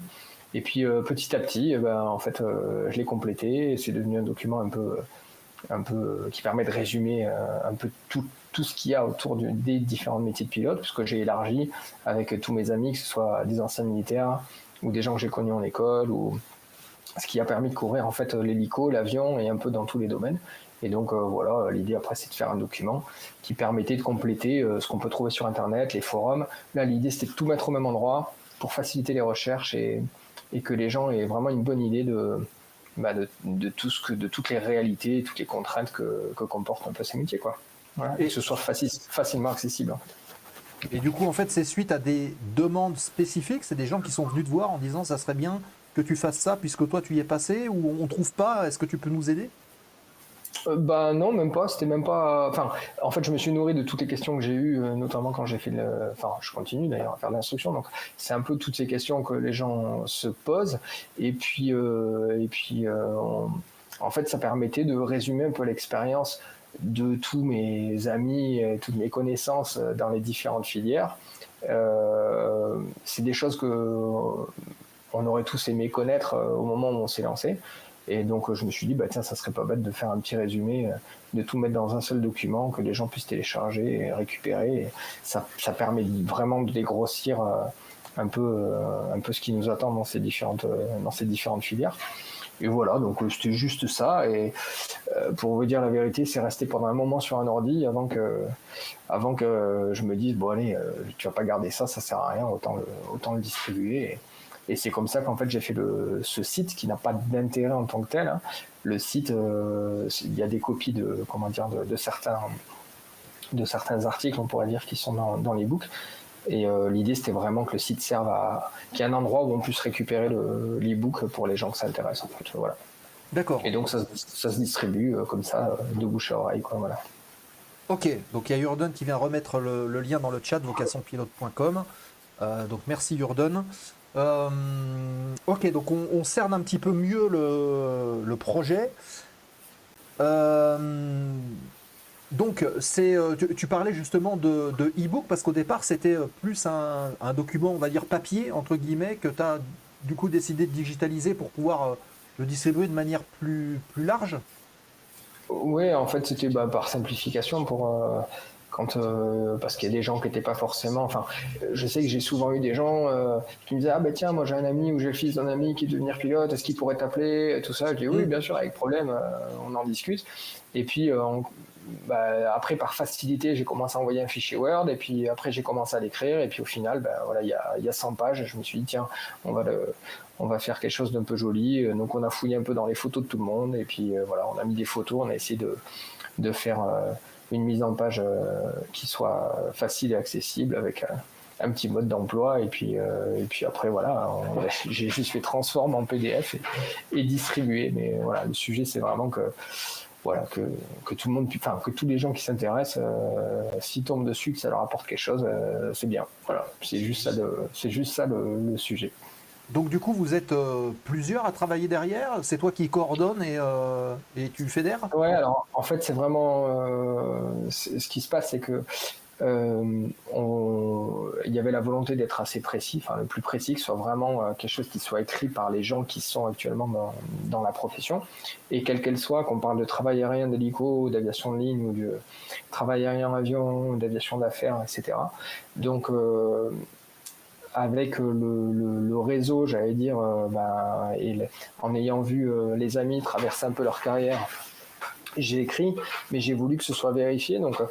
Et puis petit à petit, eh ben, en fait, je l'ai complété. C'est devenu un document un peu, un peu qui permet de résumer un peu tout, tout ce qu'il y a autour des différents métiers de pilote, puisque j'ai élargi avec tous mes amis, que ce soit des anciens militaires ou des gens que j'ai connus en école ou, ce qui a permis de couvrir en fait l'hélico, l'avion et un peu dans tous les domaines. Et donc voilà, l'idée après c'est de faire un document qui permettait de compléter ce qu'on peut trouver sur internet, les forums. Là l'idée c'était de tout mettre au même endroit pour faciliter les recherches et, et que les gens aient vraiment une bonne idée de, bah, de, de, tout ce que, de toutes les réalités, toutes les contraintes que, que comportent un peu ces métiers. Et que ce soit facile, facilement accessible. Et du coup, en fait, c'est suite à des demandes spécifiques, c'est des gens qui sont venus te voir en disant ça serait bien que tu fasses ça puisque toi tu y es passé ou on trouve pas, est-ce que tu peux nous aider? Euh, bah non, même pas. C'était même pas. Enfin, en fait, je me suis nourri de toutes les questions que j'ai eues, euh, notamment quand j'ai fait le. Enfin, je continue d'ailleurs à faire l'instruction. Donc, c'est un peu toutes ces questions que les gens se posent. Et puis, euh, et puis, en fait, ça permettait de résumer un peu l'expérience de tous mes amis, toutes mes connaissances dans les différentes filières. c'est des choses que on aurait tous aimé connaître au moment où on s'est lancé. Et donc je me suis dit, bah, tiens, ça serait pas bête de faire un petit résumé, euh, de tout mettre dans un seul document, que les gens puissent télécharger et récupérer. ça, ça, permet vraiment de dégrossir euh, un peu, euh, un peu ce qui nous attend dans ces différentes, dans ces différentes filières. Et voilà, donc c'était juste ça. Et pour vous dire la vérité, c'est resté pendant un moment sur un ordi avant que, avant que je me dise, bon allez, tu vas pas garder ça, ça sert à rien, autant le, autant le distribuer. Et c'est comme ça qu'en fait j'ai fait le, ce site qui n'a pas d'intérêt en tant que tel. Hein. Le site, euh, il y a des copies de comment dire de, certains de certains articles, on pourrait dire, qui sont dans, dans les books. Et euh, l'idée c'était vraiment que le site serve à qu'il y ait un endroit où on puisse récupérer l'e-book pour les gens que ça intéresse en fait. Voilà. D'accord. Et donc ça, ça se distribue euh, comme ça de bouche à oreille quoi. Voilà. Ok, donc il y a Urden qui vient remettre le, le lien dans le chat vocationpilote.com. donc merci Urden. Euh, ok, donc on, cerne un petit peu mieux le, projet. Euh, donc, c'est, euh, tu, parlais justement de, e-book parce qu'au départ, c'était plus un, document, on va dire papier, entre guillemets, que tu as du coup décidé de digitaliser pour pouvoir le distribuer de manière plus, plus large? Oui, en fait, c'était bah, par simplification pour quand euh, parce qu'il y a des gens qui n'étaient pas forcément enfin je sais que j'ai souvent eu des gens euh, qui me disaient ah ben tiens moi j'ai un ami ou j'ai le fils d'un ami qui veut devenir pilote est-ce qu'il pourrait t'appeler tout ça? Je dis oui mm. bien sûr avec problème euh, on en discute. Et puis bah, après par facilité j'ai commencé à envoyer un fichier Word et puis après j'ai commencé à l'écrire et puis au final ben, voilà il y a, y a 100 pages et je me suis dit tiens on va le on va faire quelque chose d'un peu joli. Donc on a fouillé un peu dans les photos de tout le monde et puis voilà on a mis des photos on a essayé de de faire une mise en page euh, qui soit facile et accessible avec un petit mode d'emploi. Et puis euh, et puis après voilà j'ai juste fait transforme en PDF et, distribuer mais voilà le sujet c'est vraiment que voilà que, que, tout le monde enfin que tous les gens qui s'intéressent euh, s'y tombent dessus que ça leur apporte quelque chose c'est bien. Voilà c'est juste ça c'est juste ça le sujet donc du coup, vous êtes euh, plusieurs à travailler derrière? C'est toi qui coordonne et, euh, et tu fédères? Ouais, alors en fait, c'est vraiment... Euh, ce qui se passe, c'est que il y avait la volonté d'être assez précis, enfin le plus précis, que ce soit vraiment quelque chose qui soit écrit par les gens qui sont actuellement dans, dans la profession, et quelle qu'elle soit, qu'on parle de travail aérien d'hélico, d'aviation de ligne, ou de travail aérien en avion, d'aviation d'affaires, etc. Donc avec euh, le, réseau, j'allais dire, euh, bah, en ayant vu euh, les amis traverser un peu leur carrière, j'ai écrit, mais j'ai voulu que ce soit vérifié. Donc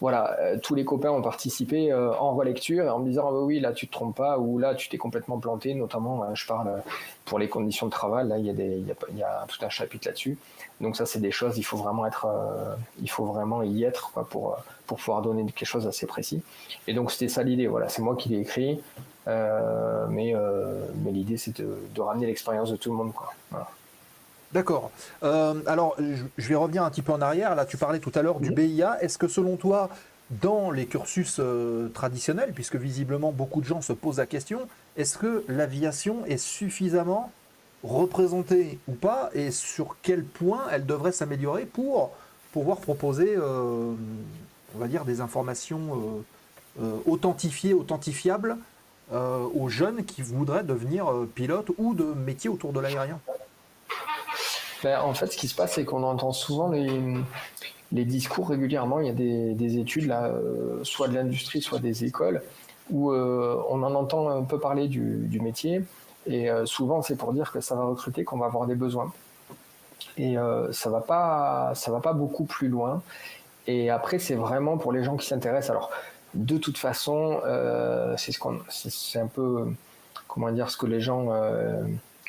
voilà, tous les copains ont participé en relecture et en me disant ah, oui, là tu te trompes pas ou là tu t'es complètement planté. Notamment, je parle pour les conditions de travail. Là, il y a, tout un chapitre là-dessus. Donc ça, c'est des choses. Il faut vraiment être, il faut vraiment y être pour pour pouvoir donner quelque chose d'assez précis. Et donc c'était ça l'idée. Voilà, c'est moi qui l'ai écrit. Euh, mais, euh, mais l'idée, c'est de, ramener l'expérience de tout le monde. D'accord. Euh, alors, je vais revenir un petit peu en arrière. Là, tu parlais tout à l'heure du BIA. Est-ce que selon toi, dans les cursus traditionnels, puisque visiblement beaucoup de gens se posent la question, est-ce que l'aviation est suffisamment représentée ou pas et sur quel point elle devrait s'améliorer pour pouvoir proposer, on va dire, des informations authentifiées, authentifiables euh, aux jeunes qui voudraient devenir euh, pilotes ou de métiers autour de l'aérien ben, En fait, ce qui se passe, c'est qu'on entend souvent les, discours régulièrement. Il y a des, des études, là, euh, soit de l'industrie, soit des écoles, où on en entend un peu parler du, du métier. Et souvent, c'est pour dire que ça va recruter, qu'on va avoir des besoins. Et ça va pas, ça va pas beaucoup plus loin. Et après, c'est vraiment pour les gens qui s'intéressent. Alors, de toute façon, c'est ce qu'on, c'est un peu, comment dire, ce que les gens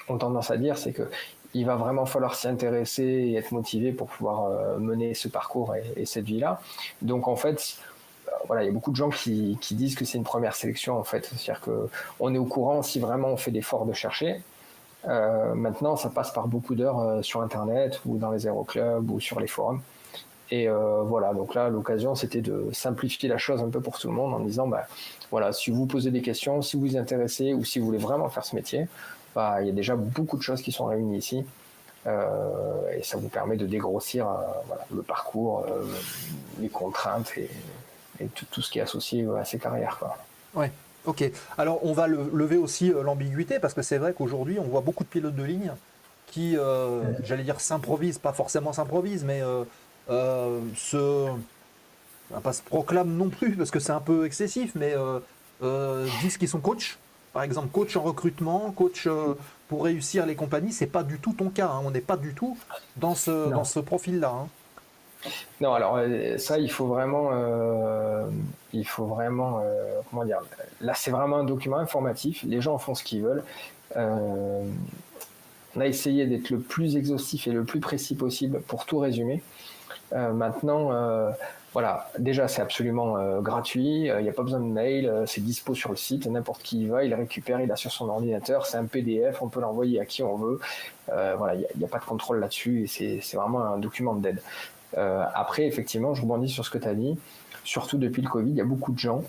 ont tendance à dire, c'est que il va vraiment falloir s'y intéresser et être motivé pour pouvoir euh, mener ce parcours et, cette vie-là. Donc en fait, euh, voilà, il y a beaucoup de gens qui, disent que c'est une première sélection en fait. C'est-à-dire qu'on est au courant si vraiment on fait l'effort de chercher. Euh, maintenant, ça passe par beaucoup d'heures sur Internet ou dans les aéroclubs ou sur les forums. Et voilà, donc là, l'occasion, c'était de simplifier la chose un peu pour tout le monde en disant, bah, voilà, si vous posez des questions, si vous vous intéressez ou si vous voulez vraiment faire ce métier, il y a déjà beaucoup de choses qui sont réunies ici. Euh, et ça vous permet de dégrossir euh, le parcours, euh, les contraintes et, tout, ce qui est associé à ces carrières. Quoi. Ouais. Ok. Alors on va lever aussi l'ambiguïté parce que c'est vrai qu'aujourd'hui on voit beaucoup de pilotes de ligne qui, j'allais dire, s'improvisent, pas forcément s'improvisent, mais se pas se proclament non plus parce que c'est un peu excessif, mais disent qu'ils sont coachs par exemple, coach en recrutement, coach euh, pour réussir les compagnies, c'est pas du tout ton cas. Hein. On n'est pas du tout dans ce, dans ce profil-là. Hein. Non, alors euh, ça, il faut vraiment, euh, il faut vraiment, comment dire, là, c'est vraiment un document informatif. Les gens font ce qu'ils veulent. on a essayé d'être le plus exhaustif et le plus précis possible pour tout résumer. Maintenant, voilà, déjà c'est absolument euh, gratuit, il euh, n'y a pas besoin de mail, euh, c'est dispo sur le site, n'importe qui y va, il récupère, il a sur son ordinateur, c'est un PDF, on peut l'envoyer à qui on veut. voilà, il n'y a, pas de contrôle là-dessus et c'est vraiment un document d'aide. après, effectivement, je rebondis sur ce que tu as dit, surtout depuis le Covid, il y a beaucoup de gens.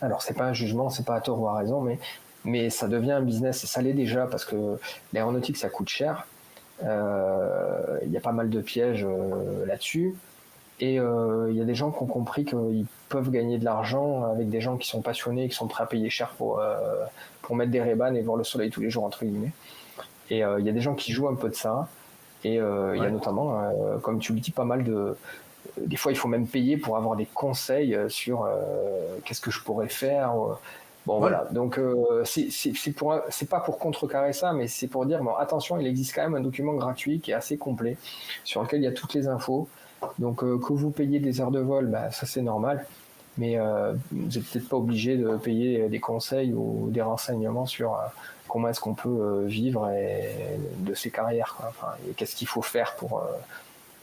Alors c'est pas un jugement, c'est pas à tort ou à raison, mais, mais ça devient un business et ça l'est déjà parce que l'aéronautique ça coûte cher. Il y a pas mal de pièges là-dessus. Et euh, il y a des gens qui ont compris qu'ils peuvent gagner de l'argent avec des gens qui sont passionnés, qui sont prêts à payer cher pour, euh, pour mettre des rébanes et voir le soleil tous les jours, entre guillemets. Et euh, il y a des gens qui jouent un peu de ça. Et il y a notamment, comme tu le dis, pas mal de. Des fois, il faut même payer pour avoir des conseils sur qu'est-ce que je pourrais faire. Bon voilà, donc c'est c'est pas pour contrecarrer ça, mais c'est pour dire bon attention, il existe quand même un document gratuit qui est assez complet sur lequel il y a toutes les infos. Donc euh, que vous payiez des heures de vol, bah, ça c'est normal, mais euh, vous n'êtes peut-être pas obligé de payer des conseils ou des renseignements sur euh, comment est-ce qu'on peut vivre de ses carrières, et qu'est-ce qu'il faut faire pour,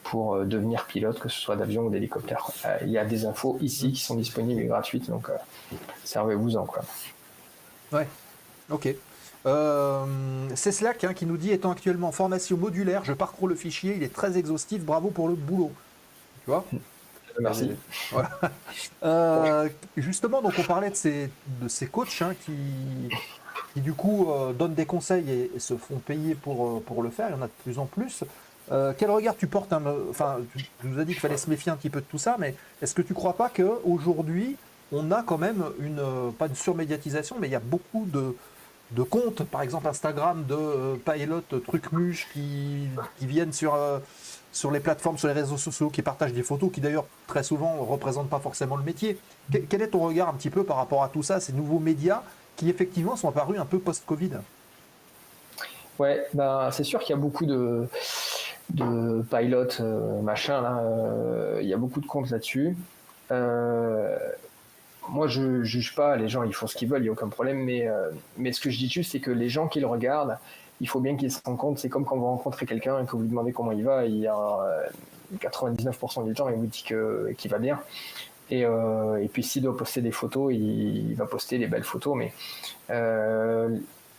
pour devenir pilote, que ce soit d'avion ou d'hélicoptère. Il y a des infos ici qui sont disponibles et gratuites, donc servez-vous-en. Quoi. Ouais, ok. c'est Slack hein, qui nous dit étant actuellement en formation modulaire, je parcours le fichier, il est très exhaustif, bravo pour le boulot. Merci. Euh, justement, donc on parlait de ces, de ces coachs hein, qui, qui, du coup, euh, donnent des conseils et, se font payer pour, euh, pour le faire. Il y en a de plus en plus. Quel regard tu portes hein, Enfin, tu, nous as dit qu'il fallait se méfier un petit peu de tout ça, mais est-ce que tu ne crois pas qu'aujourd'hui, on a quand même une, pas une surmédiatisation, mais il y a beaucoup de, de comptes, par exemple Instagram, de pilotes, trucs muches qui, qui viennent sur sur les plateformes, sur les réseaux sociaux, qui partagent des photos qui d'ailleurs très souvent ne représentent pas forcément le métier. Quel est ton regard un petit peu par rapport à tout ça, ces nouveaux médias qui effectivement sont apparus un peu post-Covid? Ouais, ben, c'est sûr qu'il y a beaucoup de, de pilotes, euh, machin, là. Euh, il y a beaucoup de comptes là-dessus. Euh, moi, je juge pas, les gens, ils font ce qu'ils veulent, il n'y a aucun problème, mais, mais ce que je dis juste, c'est que les gens qui le regardent, il faut bien qu'il se rende compte. C'est comme quand vous rencontrez quelqu'un et que vous lui demandez comment il va, il y a 99% du temps, il vous dit qu'il va bien. Et, et puis s'il doit poster des photos, il, va poster des belles photos, mais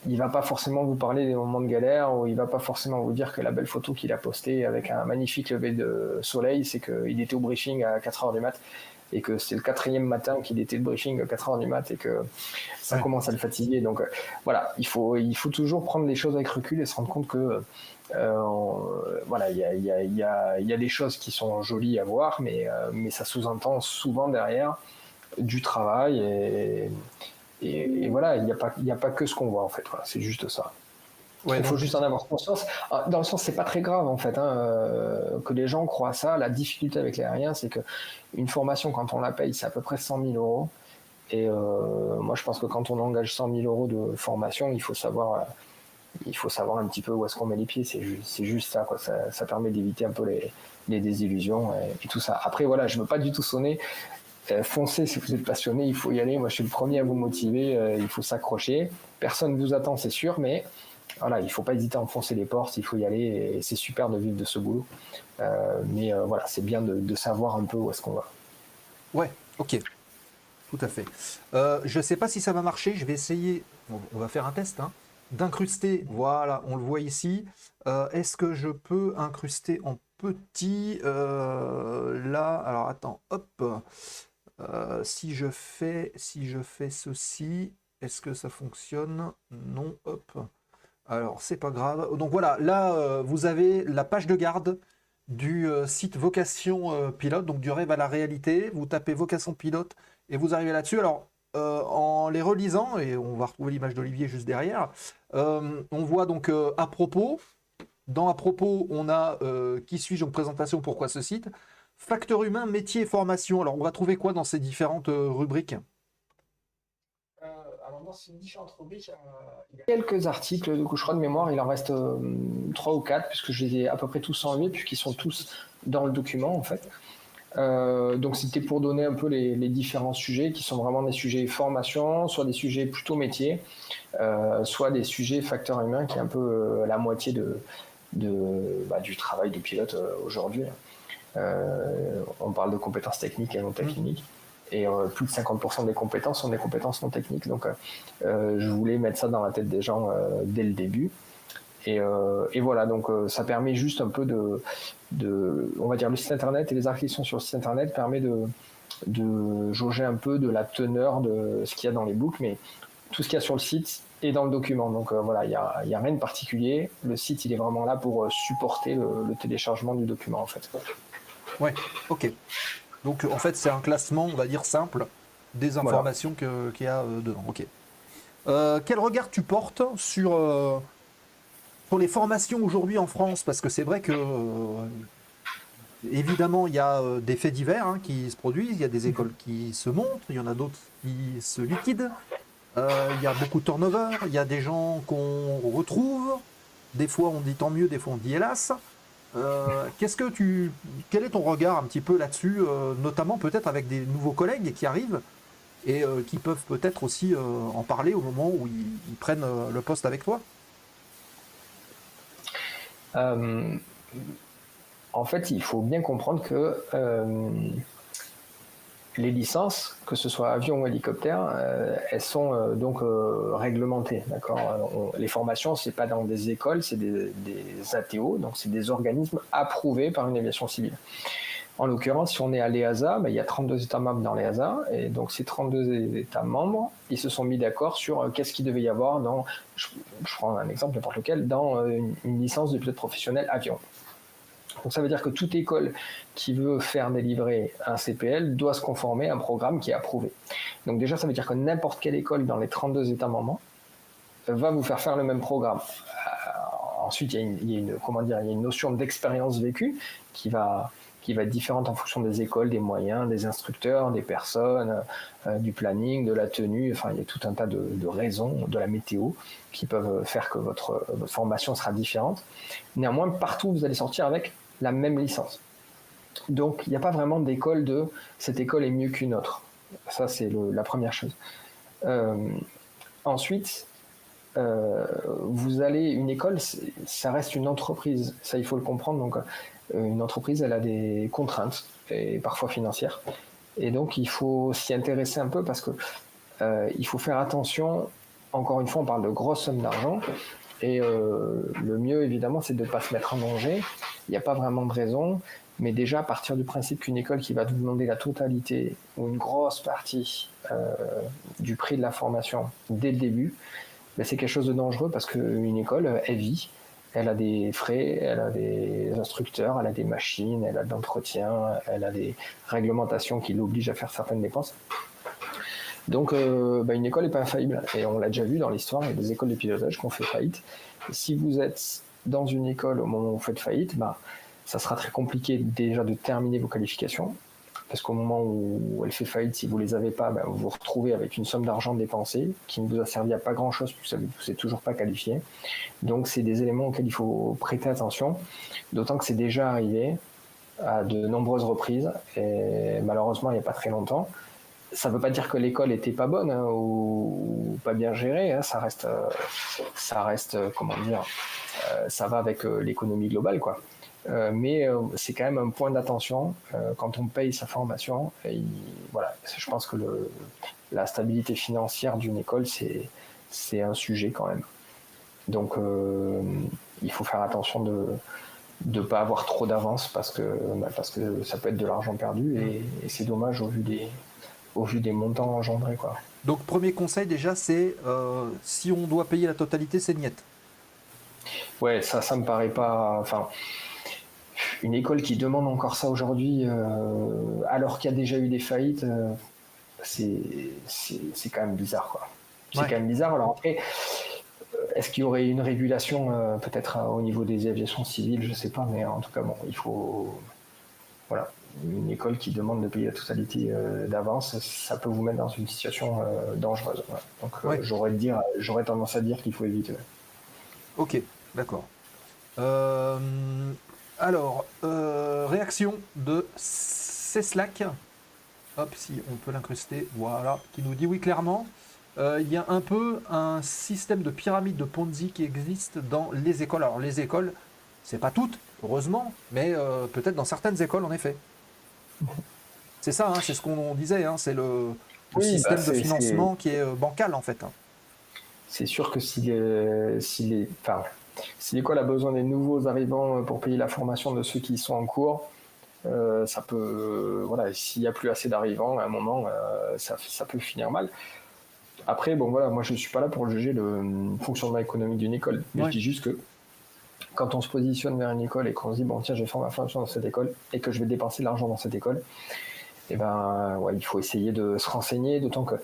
il va pas forcément vous parler des moments de galère ou il va pas forcément vous dire que la belle photo qu'il a postée avec un magnifique lever de soleil, c'est qu'il était au briefing à 4 heures du mat et que c'est le quatrième matin qu'il était de briefing à 4 heures du mat et que ça commence à le fatiguer. Donc euh, voilà, il faut, il faut toujours prendre les choses avec recul et se rendre compte que euh, voilà, il y a, y, a, y, a, y a, des choses qui sont jolies à voir, mais, euh, mais ça sous-entend souvent derrière du travail et, et, voilà, il n'y a, pas, a pas que ce qu'on voit en fait, voilà, c'est juste ça il faut juste en avoir conscience. Ah, dans le sens, c'est pas très grave en fait hein, euh, que les gens croient ça. La difficulté avec l'aérien, c'est que une formation, quand on la paye, c'est à peu près 100 000 euros. Et moi, je pense que quand on engage 100 000 euros de formation, il faut savoir, il faut savoir un petit peu où est-ce qu'on met les pieds. C'est juste ça, quoi. Ça, permet d'éviter un peu les, désillusions et, tout ça. Après, voilà, je veux pas du tout sonner. Foncez si vous êtes passionné, il faut y aller. Moi, je suis le premier à vous motiver. il faut s'accrocher. Personne ne vous attend, c'est sûr, mais voilà, il faut pas hésiter à enfoncer les portes, il faut y aller, et c'est super de vivre de ce boulot. Euh, mais euh, voilà, c'est bien de, savoir un peu où est-ce qu'on va. Ouais, ok, tout à fait. Euh, je ne sais pas si ça va marcher, je vais essayer, on va faire un test, hein, d'incruster, voilà, on le voit ici. est-ce que je peux incruster en petit? Là Alors attends, hop. Si je fais, si je fais ceci, est-ce que ça fonctionne? Non, hop. Alors, c'est pas grave. Donc voilà, là, euh, vous avez la page de garde du euh, site Vocation euh, Pilote, donc du rêve à la réalité. Vous tapez Vocation Pilote et vous arrivez là-dessus. Alors, en les relisant, et on va retrouver l'image d'Olivier juste derrière, on voit donc à propos. Dans à propos, on a qui suis-je donc présentation, pourquoi ce site Facteur humain, métier, formation. Alors, on va trouver quoi dans ces différentes rubriques? Quelques articles, de je de mémoire, il en reste euh, trois ou quatre, puisque je les ai à peu près tous enlevés, puisqu'ils sont tous dans le document, en fait. Euh, donc c'était pour donner un peu les, différents sujets qui sont vraiment des sujets formation, soit des sujets plutôt métiers, euh, soit des sujets facteurs humains qui est un peu la moitié bah, du travail de pilote aujourd'hui. On parle de compétences techniques et non techniques et euh, plus de 50% des compétences sont des compétences non techniques. Donc, euh, euh, je voulais mettre ça dans la tête des gens dès le début. Et, et, voilà, donc ça permet juste un peu de, de, on va dire, le site internet et les articles qui sont sur le site internet permet de, de jauger un peu de la teneur de ce qu'il y a dans les books, mais tout ce qu'il y a sur le site est dans le document. Donc voilà, il n'y a, y a, rien de particulier. Le site, il est vraiment là pour supporter le, le téléchargement du document, en fait. Ouais, ok. Donc en fait, c'est un classement, on va dire, simple des informations qu'il y a euh, dedans. Ok. Euh, quel regard tu portes sur, euh, les formations aujourd'hui en France? Parce que c'est vrai que, évidemment, il y a des faits divers hein, qui se produisent, il y a des écoles qui se montent, il y en a d'autres qui se liquident, il y a beaucoup de turnover, il y a des gens qu'on retrouve, des fois on dit tant mieux, des fois on dit hélas. Euh, qu'est-ce que tu, quel est ton regard un petit peu là-dessus, euh, notamment peut-être avec des nouveaux collègues qui arrivent et euh, qui peuvent peut-être aussi en parler au moment où ils, prennent le poste avec toi? En fait, il faut bien comprendre que les licences, que ce soit avion ou hélicoptère, euh, elles sont euh, donc euh, réglementées. D'accord? Les formations, c'est pas dans des écoles, c'est des, ATO, donc c'est des organismes approuvés par une aviation civile. En l'occurrence, si on est à l'EASA, ben, il y a 32 États membres dans l'EASA, et donc ces 32 États membres, ils se sont mis d'accord sur qu'est-ce qu'il devait y avoir dans, je, prends un exemple n'importe lequel, dans une, une licence de pilote professionnel avion. Donc ça veut dire que toute école qui veut faire délivrer un CPL doit se conformer à un programme qui est approuvé. Donc déjà, ça veut dire que n'importe quelle école dans les 32 États membres va vous faire faire le même programme. Euh, ensuite, il y, a une, comment dire, il y a une notion d'expérience vécue qui va, qui va être différente en fonction des écoles, des moyens, des instructeurs, des personnes, euh, du planning, de la tenue. Enfin, il y a tout un tas de, de, raisons, de la météo, qui peuvent faire que votre, votre formation sera différente. Néanmoins, partout, vous allez sortir avec la même licence. Donc, il n'y a pas vraiment d'école de cette école est mieux qu'une autre. Ça, c'est la première chose. Euh, ensuite, euh, vous allez, une école, ça reste une entreprise. Ça, il faut le comprendre. Euh, une entreprise, elle a des contraintes, et parfois financières. Et donc, il faut s'y intéresser un peu parce que il faut faire attention. Encore une fois, on parle de grosses sommes d'argent. Et le mieux, évidemment, c'est de ne pas se mettre en danger. Il n'y a pas vraiment de raison. Mais déjà, à partir du principe qu'une école qui va vous demander la totalité ou une grosse partie euh, du prix de la formation dès le début, ben, c'est quelque chose de dangereux parce qu'une école, elle vit. Elle a des frais, elle a des instructeurs, elle a des machines, elle a de l'entretien, elle a des réglementations qui l'obligent à faire certaines dépenses. Donc, euh, bah, une école n'est pas infaillible. Et on l'a déjà vu dans l'histoire, il y a des écoles de pilotage qui ont fait faillite. si vous êtes dans une école au moment où vous faites faillite, bah, ça sera très compliqué déjà de terminer vos qualifications. parce qu'au moment où elle fait faillite, si vous les avez pas, ben, vous vous retrouvez avec une somme d'argent dépensée qui ne vous a servi à pas grand chose puisque vous n'êtes toujours pas qualifié. Donc c'est des éléments auxquels il faut prêter attention, d'autant que c'est déjà arrivé à de nombreuses reprises et malheureusement il n'y a pas très longtemps. Ça ne veut pas dire que l'école était pas bonne hein, ou, pas bien gérée. Hein. ça reste, euh, ça reste, euh, comment dire, euh, ça va avec l'économie globale, quoi. Mais c'est quand même un point d'attention quand on paye sa formation. Voilà, je pense que la stabilité financière d'une école, c'est un sujet quand même. Donc il faut faire attention de ne pas avoir trop d'avance parce que, bah, parce que ça peut être de l'argent perdu et, c'est dommage au vu des, au vu des montants engendrés. Quoi. Donc premier conseil déjà, c'est si on doit payer la totalité, c'est niette. Ouais, ça, ça me paraît pas. Enfin, une école qui demande encore ça aujourd'hui, euh, alors qu'il y a déjà eu des faillites, euh, c'est quand même bizarre. quoi. C'est quand même bizarre. Alors après, euh, est-ce qu'il y aurait une régulation peut-être au niveau des aviations civiles Je ne sais pas, mais en tout cas, bon, il faut. Voilà. Une école qui demande de payer la totalité d'avance, ça peut vous mettre dans une situation dangereuse. Donc j'aurais dire, j'aurais tendance à dire qu'il faut éviter. Ok, d'accord. Alors, euh, réaction de Ceslac. Hop, si on peut l'incruster, voilà, qui nous dit oui clairement. Euh, il y a un peu un système de pyramide de Ponzi qui existe dans les écoles. Alors les écoles, c'est pas toutes, heureusement, mais euh, peut-être dans certaines écoles en effet. C'est ça, hein, c'est ce qu'on disait, hein, c'est le, système bah, de financement qui est bancal en fait. Hein. C'est sûr que si les, si les, si l'école a besoin des nouveaux arrivants euh, pour payer la formation de ceux qui sont en cours, euh, ça peut, euh, voilà, s'il n'y a plus assez d'arrivants, à un moment, ça, peut finir mal. Après, bon voilà, moi je ne suis pas là pour juger le fonctionnement économique d'une école, mais je dis juste que quand on se positionne vers une école et qu'on se dit bon tiens, je vais faire ma formation dans cette école et que je vais dépenser de l'argent dans cette école, eh ben ouais, il faut essayer de se renseigner, d'autant que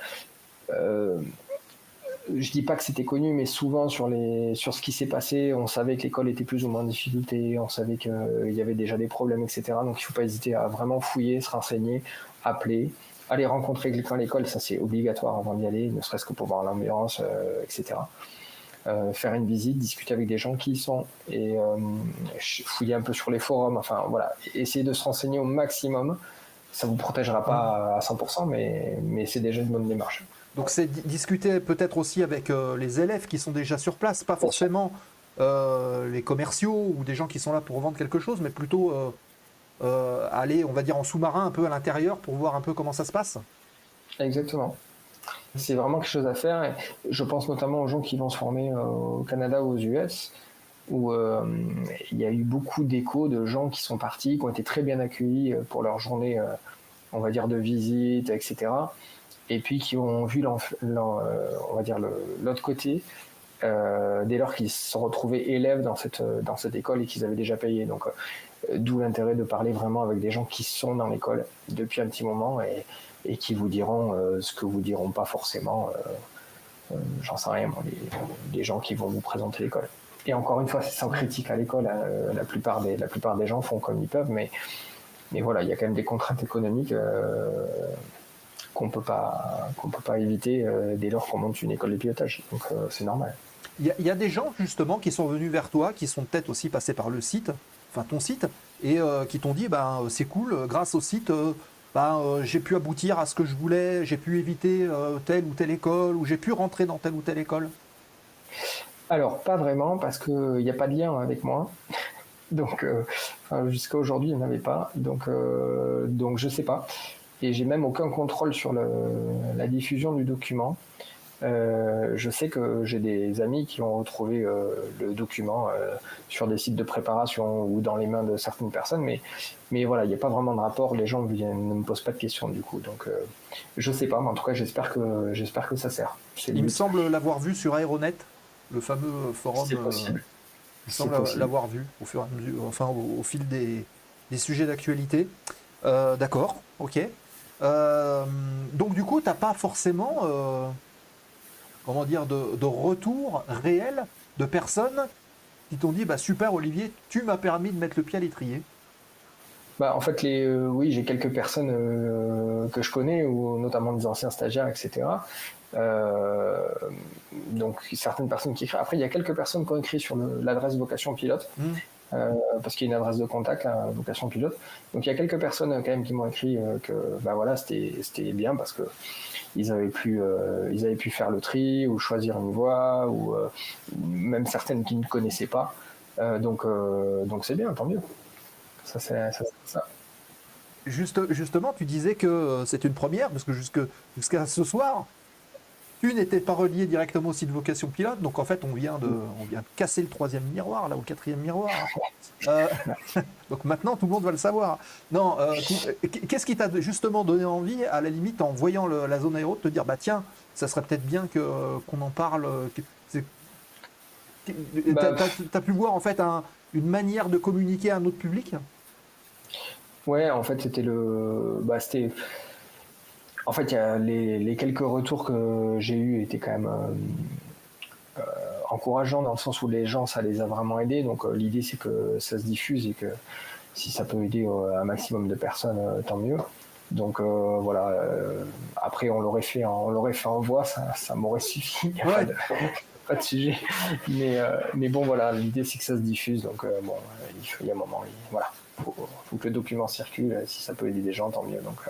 je dis pas que c'était connu, mais souvent sur, les, sur ce qui s'est passé, on savait que l'école était plus ou moins en difficulté, on savait qu'il y avait déjà des problèmes, etc. Donc il ne faut pas hésiter à vraiment fouiller, se renseigner, appeler, aller rencontrer quelqu'un à l'école, ça c'est obligatoire avant d'y aller, ne serait-ce que pour voir l'ambiance, euh, etc. Euh, faire une visite, discuter avec des gens qui y sont et euh, fouiller un peu sur les forums, enfin voilà, essayer de se renseigner au maximum. Ça vous protégera pas à 100%, mais, mais c'est déjà une bonne démarche. Donc c'est discuter peut-être aussi avec euh, les élèves qui sont déjà sur place, pas forcément les commerciaux ou des gens qui sont là pour vendre quelque chose, mais plutôt aller, on va dire, en sous-marin un peu à l'intérieur pour voir un peu comment ça se passe? Exactement. C'est vraiment quelque chose à faire. Je pense notamment aux gens qui vont se former au Canada ou aux US, où il y a eu beaucoup d'échos de gens qui sont partis, qui ont été très bien accueillis pour leur journée, on va dire, de visite, etc et puis qui ont vu euh, l'autre côté euh, dès lors qu'ils se sont retrouvés élèves dans cette, dans cette école et qu'ils avaient déjà payé. Donc, euh, d'où l'intérêt de parler vraiment avec des gens qui sont dans l'école depuis un petit moment et, et qui vous diront ce que vous diront pas forcément, j'en sais rien, les, gens qui vont vous présenter l'école. Et encore une fois, c'est sans critique à l'école, hein, la, plupart des, la plupart des gens font comme ils peuvent, mais, mais voilà, il y a quand même des contraintes économiques qu'on peut pas qu'on peut pas éviter euh, dès lors qu'on monte une école de pilotage. Donc euh, c'est normal. Il y, a des gens justement qui sont venus vers toi, qui sont peut-être aussi passés par le site, enfin ton site, et euh, qui t'ont dit bah c'est cool, grâce au site, bah, j'ai pu aboutir à ce que je voulais, j'ai pu éviter telle ou telle école, ou j'ai pu rentrer dans telle ou telle école. Alors pas vraiment parce qu'il n'y a pas de lien avec moi. Donc jusqu'à aujourd'hui il n'y en avait pas. Donc je sais pas et j'ai même aucun contrôle sur la diffusion du document. Euh, je sais que j'ai des amis qui ont retrouvé euh, le document euh, sur des sites de préparation ou dans les mains de certaines personnes, mais, mais voilà, il n'y a pas vraiment de rapport, les gens ne me posent pas de questions du coup. Donc je sais pas, mais en tout cas j'espère que, j'espère que ça sert. Il me semble l'avoir vu sur Aeronet, le fameux forum. C'est possible. il me semble l'avoir vu au, fur et à mesure, enfin, au, fil des, des sujets d'actualité. D'accord, ok. Donc du coup, tu n'as pas forcément, comment dire, de, retour réel de personnes qui t'ont dit, bah super Olivier, tu m'as permis de mettre le pied à l'étrier. bah, en fait, les, oui, j'ai quelques personnes que je connais, ou notamment des anciens stagiaires, etc. donc certaines personnes qui écrivent. Après, il y a quelques personnes qui ont écrit sur l'adresse vocation pilote. Mmh. Euh, parce qu'il y a une adresse de contact, la vocation pilote. Donc il y a quelques personnes quand même qui m'ont écrit euh, que bah voilà c'était bien parce que ils avaient pu euh, ils avaient pu faire le tri ou choisir une voie ou même certaines qui ne connaissaient pas. donc donc c'est bien, tant mieux. Ça c'est ça. Juste, justement, tu disais que c'est une première, parce que jusqu'à ce soir, tu n'étais pas relié directement au site vocation pilote, donc en fait on vient de, on vient casser le troisième miroir, là, au quatrième miroir. Euh, donc maintenant tout le monde va le savoir. Non, euh, qu'est-ce qui t'a justement donné envie, à la limite, en voyant la zone aéro, de te dire, bah tiens, ça serait peut-être bien que, qu'on en parle. Bah, t'as, as pu voir en fait une manière de communiquer à un autre public? Ouais, en fait c'était le, bah, c'était en fait, les, quelques retours que j'ai eus étaient quand même euh, euh, encourageants dans le sens où les gens, ça les a vraiment aidés. Donc euh, l'idée, c'est que ça se diffuse et que si ça peut aider un maximum de personnes, tant mieux. Donc voilà. après, on l'aurait fait, en, on l'aurait fait en voix, ça, m'aurait suffi. Pas, de, pas, de, sujet. Mais, mais bon, voilà. L'idée, c'est que ça se diffuse. Donc bon, il, y a un moment, il, voilà, faut, faut, que le document circule. Si ça peut aider des gens, tant mieux. Donc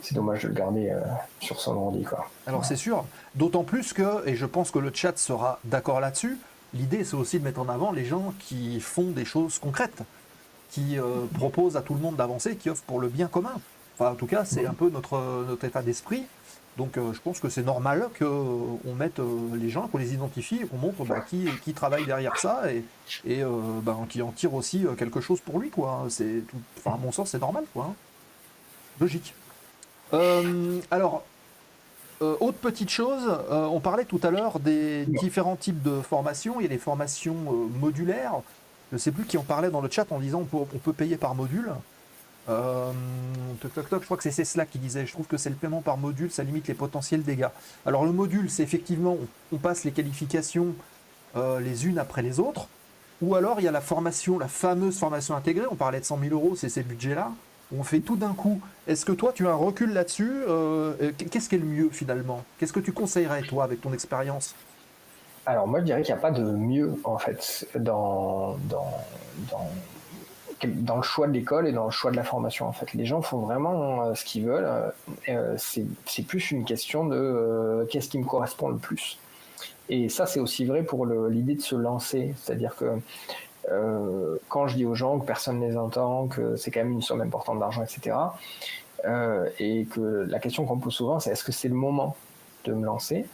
c'est dommage de le garder euh, sur son ordi. Quoi. Alors c'est sûr, d'autant plus que, et je pense que le chat sera d'accord là-dessus, l'idée c'est aussi de mettre en avant les gens qui font des choses concrètes, qui euh, proposent à tout le monde d'avancer, qui offrent pour le bien commun. Enfin, en tout cas, c'est un peu notre, notre état d'esprit. Donc euh, je pense que c'est normal qu'on mette les gens, qu'on les identifie, qu'on montre bah, qui, qui travaille derrière ça et, et bah, qui en tire aussi quelque chose pour lui. Quoi. Enfin, à mon sens, c'est normal. Quoi. Logique. Euh, alors, euh, autre petite chose, euh, on parlait tout à l'heure des différents types de formations. Il y a les formations modulaires. Je ne sais plus qui en parlait dans le chat en disant on peut, payer par module. je crois que c'est cela qui disait. Je trouve que c'est le paiement par module, ça limite les potentiels dégâts. Alors le module, c'est effectivement on, passe les qualifications les unes après les autres. Ou alors il y a la formation, la fameuse formation intégrée. On parlait de 100 000 euros, c'est ces budgets-là on fait tout d'un coup. Est-ce que toi, tu as un recul là-dessus euh, Qu'est-ce qui est le mieux finalement? Qu'est-ce que tu conseillerais, toi, avec ton expérience? Alors, moi, je dirais qu'il n'y a pas de mieux, en fait, dans, dans, dans, le choix de l'école et dans le choix de la formation. En fait, les gens font vraiment euh, ce qu'ils veulent. Euh, c'est plus une question de qu'est-ce qui me correspond le plus. Et ça, c'est aussi vrai pour l'idée de se lancer. C'est-à-dire que euh, quand je dis aux gens que personne ne les entend, que c'est quand même une somme importante d'argent, etc., euh, et que la question qu'on pose souvent, c'est est-ce que c'est le moment de me lancer?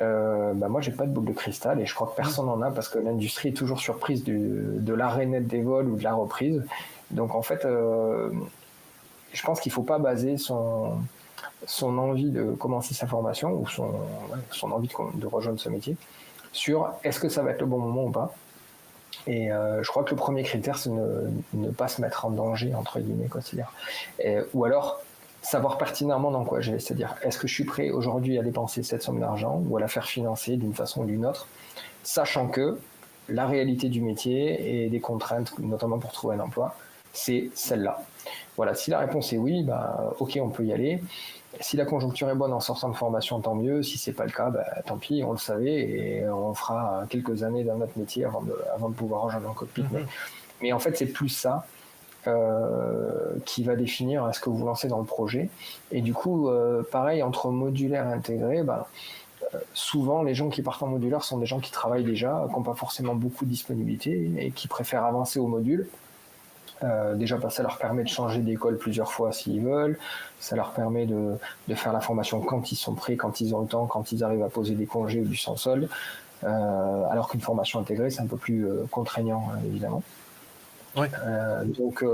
Euh, bah moi, j'ai pas de boule de cristal et je crois que personne n'en a parce que l'industrie est toujours surprise de l'arrêt des vols ou de la reprise. Donc en fait, euh, je pense qu'il faut pas baser son, son envie de commencer sa formation ou son, son envie de rejoindre ce métier sur est-ce que ça va être le bon moment ou pas. Et euh, je crois que le premier critère, c'est ne, ne pas se mettre en danger, entre guillemets, quoi, ou alors, savoir pertinemment dans quoi je vais. C'est-à-dire, est-ce que je suis prêt aujourd'hui à dépenser cette somme d'argent ou à la faire financer d'une façon ou d'une autre, sachant que la réalité du métier et des contraintes, notamment pour trouver un emploi, c'est celle-là. Voilà, si la réponse est oui, bah, ok, on peut y aller. Si la conjoncture est bonne en sortant de formation, tant mieux. Si c'est pas le cas, bah, tant pis, on le savait et on fera quelques années dans notre métier avant de, avant de pouvoir rejoindre un cockpit. Mhm. mais, en fait, c'est plus ça euh, qui va définir ce que vous lancez dans le projet. Et du coup, euh, pareil, entre modulaire et intégré, bah, euh, souvent les gens qui partent en modulaire sont des gens qui travaillent déjà, qui n'ont pas forcément beaucoup de disponibilité et qui préfèrent avancer au module euh, déjà, bah, ça leur permet de changer d'école plusieurs fois s'ils veulent. Ça leur permet de, faire la formation quand ils sont prêts, quand ils ont le temps, quand ils arrivent à poser des congés ou du sans sol. Euh, alors qu'une formation intégrée, c'est un peu plus euh, contraignant, hein, évidemment. donc,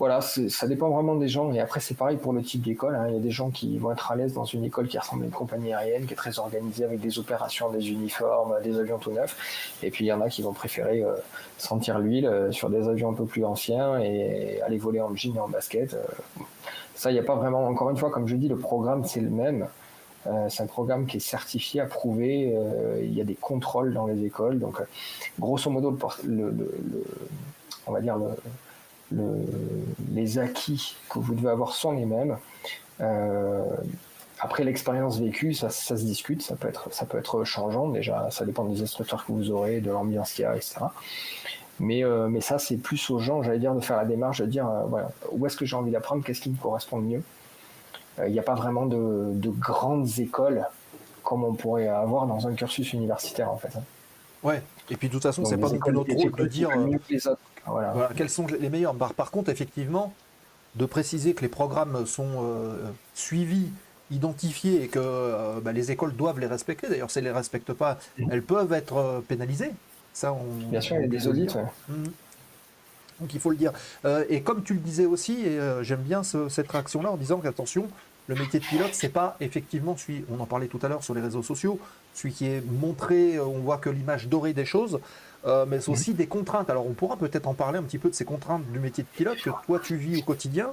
voilà, ça dépend vraiment des gens. Et après, c'est pareil pour le type d'école. Hein. Il y a des gens qui vont être à l'aise dans une école qui ressemble à une compagnie aérienne, qui est très organisée avec des opérations, des uniformes, des avions tout neufs. Et puis, il y en a qui vont préférer euh, sentir l'huile euh, sur des avions un peu plus anciens et aller voler en jean et en basket. Euh. ça, il n'y a pas vraiment, encore une fois, comme je dis, le programme, c'est le même. c'est un programme qui est certifié, approuvé. il y a des contrôles dans les écoles. Donc, grosso modo, le, on va dire le les acquis que vous devez avoir sont les mêmes. après l'expérience vécue, ça, se discute, ça peut, être, ça peut être changeant déjà, ça dépend des instructeurs que vous aurez, de l'ambiance qu'il y a, etc. Mais, mais ça, c'est plus aux gens, j'allais dire, de faire la démarche, de dire voilà, où est-ce que j'ai envie d'apprendre, qu'est-ce qui me correspond le mieux. Il n'y a pas vraiment de, de, grandes écoles comme on pourrait avoir dans un cursus universitaire en fait. Hein. Ouais, et puis de toute façon, c'est pas notre rôle de dire euh, voilà. quels sont les meilleurs. Par, contre, effectivement, de préciser que les programmes sont euh, suivis, identifiés et que euh, bah, les écoles doivent les respecter. D'ailleurs, si elles ne les respectent pas, mmh. elles peuvent être pénalisées. Ça, Bien sûr, il y a des audits. Mmh. Donc il faut le dire. et comme tu le disais aussi, et j'aime bien cette réaction-là en disant qu'attention, le métier de pilote, c'est pas effectivement celui, on en parlait tout à l'heure sur les réseaux sociaux, celui qui est montré, euh, on voit que l'image dorée des choses, euh, mais c'est aussi des contraintes. Alors on pourra peut-être en parler un petit peu de ces contraintes du métier de pilote que toi tu vis au quotidien.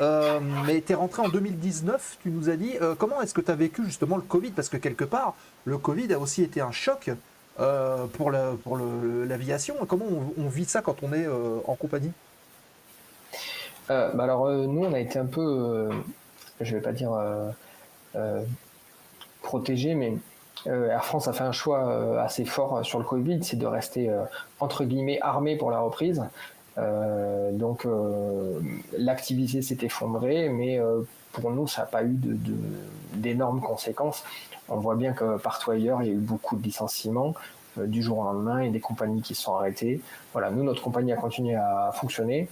Euh, mais tu es rentré en 2019, tu nous as dit, comment est-ce que tu as vécu justement le Covid? Parce que quelque part, le Covid a aussi été un choc pour l'aviation. La, pour comment on, vit ça quand on est en compagnie? Bah Alors nous, on a été un peu je vais pas dire euh, euh, protégé, mais euh, Air France a fait un choix assez fort sur le Covid, c'est de rester entre guillemets armé pour la reprise. donc l'activité s'est effondrée, mais pour nous, ça n'a pas eu d'énormes conséquences. On voit bien que partout ailleurs, il y a eu beaucoup de licenciements du jour au lendemain et des compagnies qui se sont arrêtées. Voilà, nous, notre compagnie a continué à fonctionner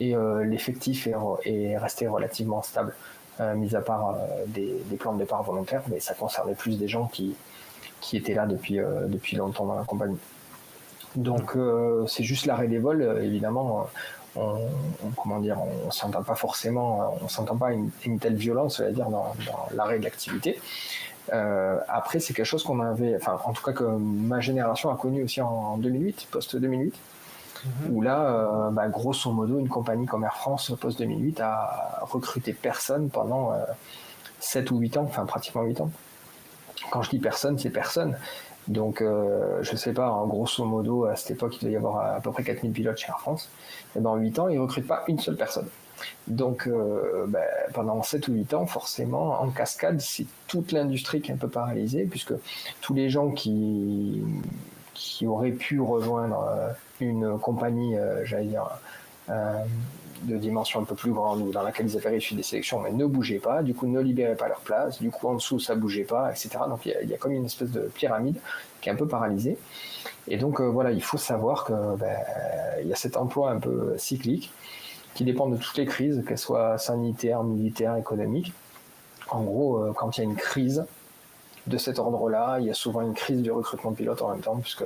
et l'effectif est, resté relativement stable. Euh, mis à part euh, des, plans de départ volontaires, mais ça concernait plus des gens qui, qui étaient là depuis, euh, depuis longtemps dans la compagnie. Donc c'est juste l'arrêt des vols, évidemment. On, comment dire, on s'entend pas forcément, on s'entend pas une, telle violence, à dire dans, l'arrêt de l'activité. après, c'est quelque chose qu'on avait, enfin, en tout cas que ma génération a connu aussi en 2008, post 2008. Mhm. où là, euh, bah, grosso modo, une compagnie comme Air France post-2008 a recruté personne pendant 7 euh, ou 8 ans, enfin pratiquement 8 ans. Quand je dis personne, c'est personne. Donc, euh, je sais pas, en grosso modo, à cette époque, il devait y avoir à peu près 4000 pilotes chez Air France. Et dans 8 ans, ils ne recrutent pas une seule personne. Donc, bah, pendant 7 ou 8 ans, forcément, en cascade, c'est toute l'industrie qui est un peu paralysée, puisque tous les gens qui, qui auraient pu rejoindre une compagnie, euh, j'allais dire, euh, de dimension un peu plus grande ou dans laquelle ils avaient réussi des sélections, mais ne bougeaient pas, du coup ne libéraient pas leur place, du coup en dessous ça bougeait pas, etc. Donc il y, a comme une espèce de pyramide qui est un peu paralysée. Et donc euh, voilà, il faut savoir que ben, y a cet emploi un peu cyclique qui dépend de toutes les crises, qu'elles soient sanitaires, militaires, économiques. En gros, quand il y a une crise, de cet ordre-là. Il y a souvent une crise du recrutement de pilotes en même temps, puisque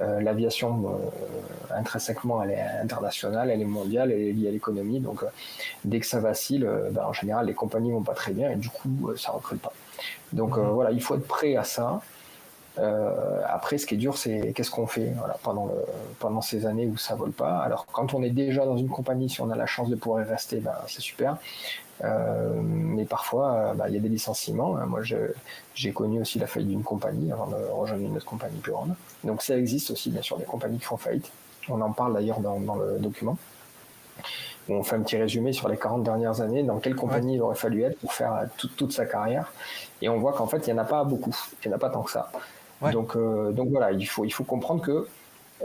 euh, l'aviation, euh, intrinsèquement, elle est internationale, elle est mondiale, elle est liée à l'économie. Donc, euh, dès que ça vacille, ben, en général, les compagnies vont pas très bien et du coup, ça recrute pas. Donc, mhm. voilà, il faut être prêt à ça. après, ce qui est dur, c'est qu'est-ce qu'on fait pendant, le, pendant ces années où ça vole pas. Alors, quand on est déjà dans une compagnie, si on a la chance de pouvoir y rester, ben, c'est super. Euh, mais parfois, euh, bah, il y a des licenciements. Hein. Moi, j'ai connu aussi la faillite d'une compagnie avant de rejoindre une autre compagnie plus grande. Donc ça existe aussi, bien sûr, des compagnies qui font faillite. On en parle d'ailleurs dans, le document. On fait un petit résumé sur les 40 dernières années, dans quelle compagnie il aurait fallu être pour faire toute sa carrière. Et on voit qu'en fait, il n'y en a pas beaucoup. Il n'y en a pas tant que ça. Donc, euh, donc voilà, il faut, il faut comprendre que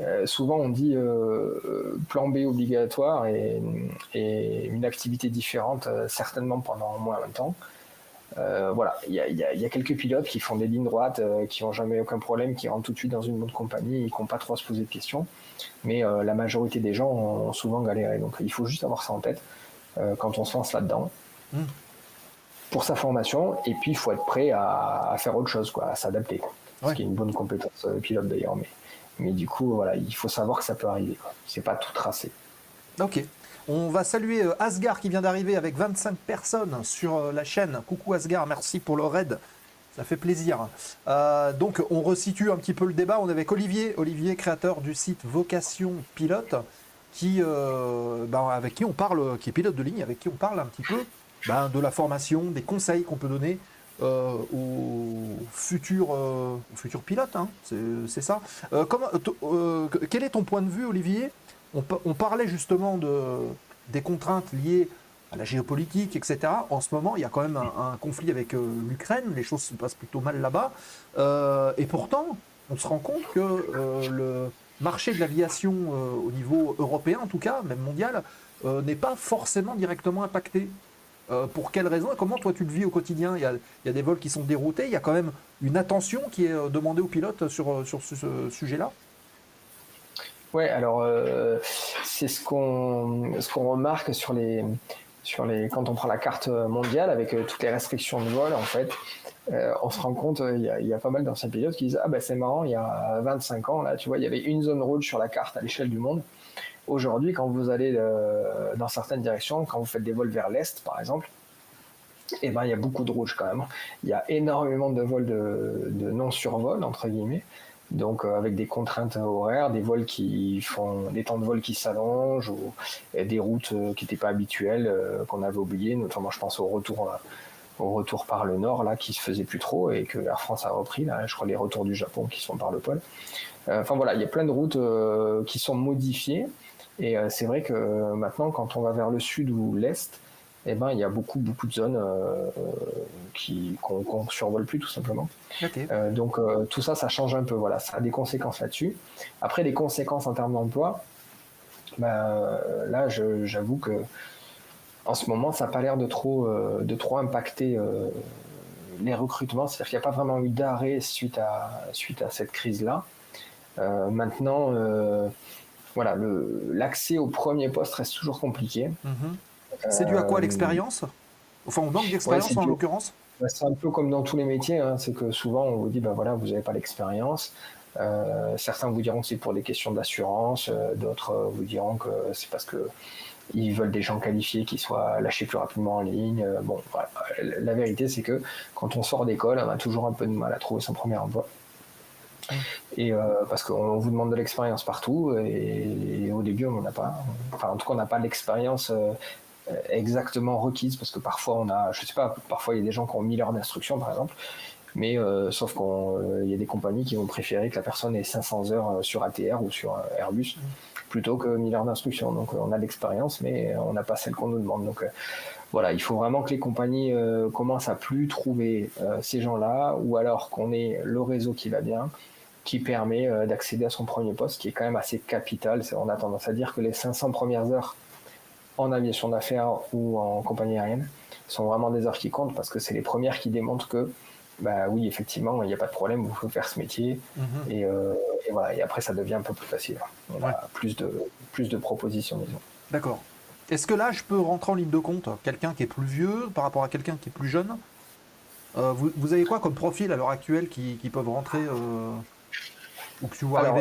euh, souvent on dit euh, plan B obligatoire et, une activité différente euh, certainement pendant moins longtemps. voilà, il y a, quelques pilotes qui font des lignes droites, qui n'ont jamais aucun problème, qui rentrent tout de suite dans une autre compagnie et qui n'ont pas trop à se poser de questions. Mais la majorité des gens ont souvent galéré. Donc il faut juste avoir ça en tête quand on se lance là-dedans. Hmm. Pour sa formation, et puis il faut être prêt à, faire autre chose, quoi, à s'adapter. Ce qui est une bonne compétence pilote d'ailleurs. Mais mais du coup, voilà, il faut savoir que ça peut arriver. C'est pas tout tracé. Ok. On va saluer euh, Asgar qui vient d'arriver avec 25 personnes sur euh, la chaîne. Coucou Asgar, merci pour le raid. Ça fait plaisir. Euh, donc, on resitue un petit peu le débat. On est avec Olivier, Olivier, créateur du site Vocation Pilote, qui, ben, avec qui on parle, qui est pilote de ligne, avec qui on parle un petit peu ben, de la formation, des conseils qu'on peut donner euh, aux, futurs, pilotes, hein, c'est ça. Euh, euh, quel est ton point de vue, Olivier, on, parlait justement de, des contraintes liées à la géopolitique, etc. En ce moment, il y a quand même un, conflit avec l'Ukraine, les choses se passent plutôt mal là-bas. et pourtant, on se rend compte que le marché de l'aviation au niveau européen, en tout cas, même mondial, n'est pas forcément directement impacté. Euh, pour quelles raisons et comment toi tu le vis au quotidien? Il y, a, des vols qui sont déroutés, il y a quand même une attention qui est euh, demandée aux pilotes sur, euh, ce, sujet-là? Ouais, alors c'est ce qu'on remarque sur les quand on prend la carte mondiale avec toutes les restrictions de vol en fait, on se rend compte il y, y, a pas mal d'anciens pilotes qui disent ah ben c'est marrant il y a 25 ans là tu vois il y avait une zone rouge sur la carte à l'échelle du monde Aujourd'hui, quand vous allez euh, dans certaines directions, quand vous faites des vols vers l'est, par exemple, eh ben, il y a beaucoup de rouge quand même. Il y a énormément de vols de, non-survol, entre guillemets. Donc, euh, avec des contraintes horaires, des vols qui font, des temps de vol qui s'allongent, ou des routes euh, qui n'étaient pas habituelles, qu'on avait oubliées, notamment, je pense au retour, au retour par le nord, là, qui se faisait plus trop, et que Air France a repris, là, je crois, les retours du Japon qui sont par le pôle. Enfin, voilà, il y a plein de routes qui sont modifiées. Et euh, c'est vrai que euh, maintenant, quand on va vers le sud ou l'est, eh ben, il y a beaucoup, beaucoup de zones euh, qui, qu'on, ne survole plus tout simplement. donc tout ça, ça change un peu. Voilà, ça a des conséquences là-dessus. Après, les conséquences en termes d'emploi, ben, là, j'avoue que en ce moment, ça n'a pas l'air de trop, de trop impacter les recrutements. C'est-à-dire qu'il n'y a pas vraiment eu d'arrêt suite à, suite à cette crise-là. maintenant, voilà, l'accès au premier poste reste toujours compliqué. Mhm. C'est dû à quoi euh, l'expérience? Enfin, on manque d'expérience en l'occurrence? C'est un peu comme dans tous les métiers, hein. c'est que souvent on vous dit, bah voilà, vous n'avez pas l'expérience. Euh, certains vous diront que c'est pour des questions d'assurance, euh, d'autres vous diront que c'est parce que ils veulent des gens qualifiés qui soient lâchés plus rapidement en ligne. bon, la vérité c'est que quand on sort d'école, on a toujours un peu de mal à trouver son premier emploi. Et euh, parce qu'on vous demande de l'expérience partout et, au début on n'en a pas. Enfin en tout cas on n'a pas l'expérience euh, exactement requise parce que parfois on a, je sais pas, parfois il y a des gens qui ont 1000 heures d'instruction par exemple, mais euh, sauf qu'il y a des compagnies qui vont préférer que la personne ait 500 heures sur ATR ou sur Airbus plutôt que 1000 heures d'instruction. Donc on a l'expérience mais on n'a pas celle qu'on nous demande. Donc voilà, il faut vraiment que les compagnies commencent à plus trouver ces gens-là ou alors qu'on ait le réseau qui va bien qui permet euh, d'accéder à son premier poste, qui est quand même assez capital. On a tendance à dire que les 500 premières heures en aviation d'affaires ou en compagnie aérienne sont vraiment des heures qui comptent parce que c'est les premières qui démontrent que, bah oui, effectivement, il n'y a pas de problème, vous pouvez faire ce métier. Mhm. Euh, et, voilà, et après, ça devient un peu plus facile. On a plus de, plus de propositions, disons. D'accord. Est-ce que là, je peux rentrer en ligne de compte quelqu'un qui est plus vieux par rapport à quelqu'un qui est plus jeune? Euh, vous, avez quoi comme profil à l'heure actuelle qui, peuvent rentrer alors,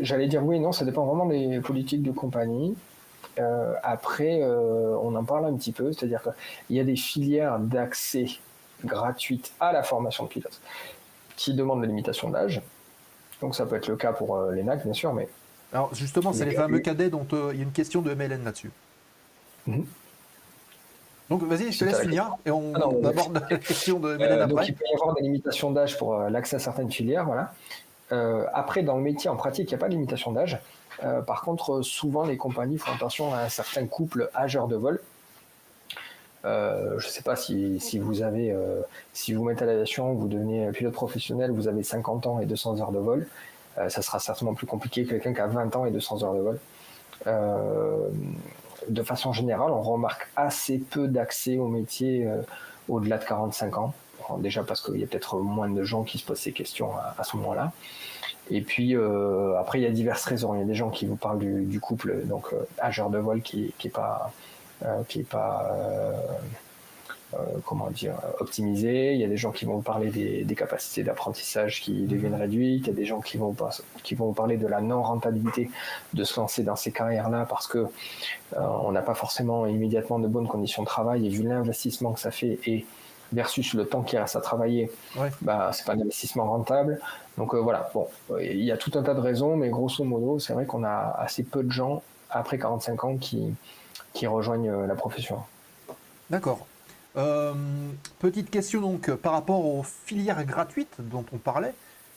j'allais dire oui, non, ça dépend vraiment des politiques de compagnie. Euh, après, euh, on en parle un petit peu, c'est-à-dire qu'il y a des filières d'accès gratuites à la formation de pilote qui demandent la limitation d'âge. Donc ça peut être le cas pour euh, l'ENAC, bien sûr, mais... Alors justement, c'est les fameux cadets dont il y a une question de MLN là-dessus. Mhm. Donc vas-y, je te laisse finir et on, ah aborde la question de MLN après. Donc il peut y avoir des limitations d'âge pour l'accès à certaines filières, voilà. Euh, après, dans le métier, en pratique, il n'y a pas de limitation d'âge. Euh, par contre, souvent, les compagnies font attention à un certain couple âgeur de vol. Euh, je ne sais pas si, si vous avez, si vous mettez à l'aviation, vous devenez pilote professionnel, vous avez 50 ans et 200 heures de vol, ça sera certainement plus compliqué que quelqu'un qui a 20 ans et 200 heures de vol. de façon générale, on remarque assez peu d'accès au métier au-delà de 45 ans déjà parce qu'il y a peut-être moins de gens qui se posent ces questions à, ce moment-là. Et puis euh, après, il y a diverses raisons. Il y a des gens qui vous parlent du, couple, donc euh, âgeur de vol qui n'est pas, qui est pas euh, comment dire, optimisé. Il y a des gens qui vont vous parler des, capacités d'apprentissage qui deviennent réduites. Il y a des gens qui vont, qui vont vous parler de la non-rentabilité de se lancer dans ces carrières-là parce que on n'a pas forcément immédiatement de bonnes conditions de travail et vu l'investissement que ça fait et versus le temps qui reste à travailler, ouais. bah, c'est pas un investissement rentable. Donc euh, voilà, bon, il y a tout un tas de raisons, mais grosso modo, c'est vrai qu'on a assez peu de gens après 45 ans qui, qui rejoignent euh, la profession. D'accord. Euh, petite question donc par rapport aux filières gratuites dont on parlait.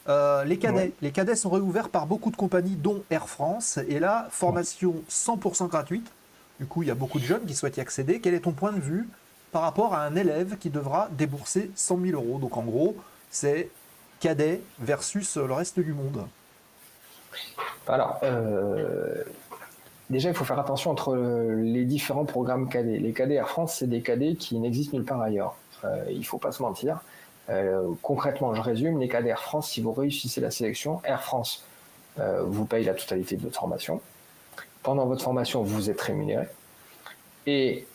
Euh, les cadets, les cadets sont réouverts par beaucoup de compagnies, dont Air France. Et là, formation 100% gratuite. Du coup, il y a beaucoup de jeunes qui souhaitent y accéder. Quel est ton point de vue par rapport à un élève qui devra débourser 100 000 euros Donc, en gros, c'est cadet versus le reste du monde. Alors, euh, déjà, il faut faire attention entre les différents programmes cadets. Les cadets Air France, c'est des cadets qui n'existent nulle part ailleurs. Euh, il ne faut pas se mentir. Euh, concrètement, je résume, les cas d'Air France, si vous réussissez la sélection, Air France vous paye la totalité de votre formation. Pendant votre formation, vous êtes rémunéré. Et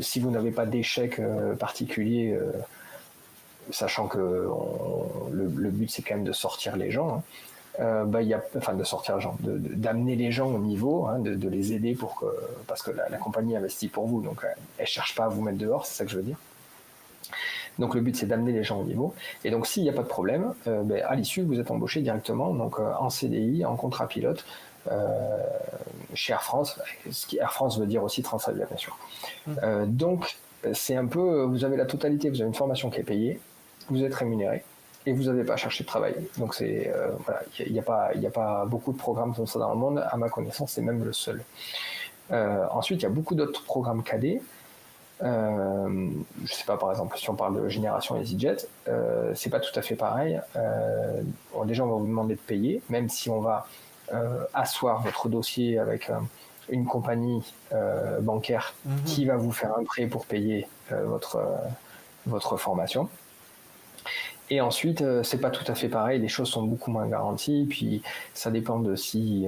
si vous n'avez pas d'échec particulier, sachant que le, but c'est quand même de sortir les gens, hein, bah, y a, enfin de sortir les gens, d'amener les gens au niveau, hein, de, les aider pour que, parce que la, compagnie investit pour vous, donc elle cherche pas à vous mettre dehors, c'est ça que je veux dire. Donc le but c'est d'amener les gens au niveau. Et donc s'il n'y a pas de problème, euh, ben, à l'issue vous êtes embauché directement donc euh, en CDI, en contrat pilote euh, chez Air France. Ce qui Air France veut dire aussi Transavia bien sûr. Mmh. donc c'est un peu, vous avez la totalité, vous avez une formation qui est payée, vous êtes rémunéré et vous n'avez pas à chercher de travail. Donc c'est voilà, il n'y a, pas il a pas beaucoup de programmes comme ça dans le monde. À ma connaissance, c'est même le seul. ensuite, il y a beaucoup d'autres programmes cadets. Euh, je sais pas, par exemple, si on parle de génération EasyJet, euh, c'est pas tout à fait pareil. Euh, déjà, on va vous demander de payer, même si on va euh, asseoir votre dossier avec une compagnie bancaire mhm. qui va vous faire un prêt pour payer votre, votre formation. Et ensuite, c'est pas tout à fait pareil, les choses sont beaucoup moins garanties, puis ça dépend de si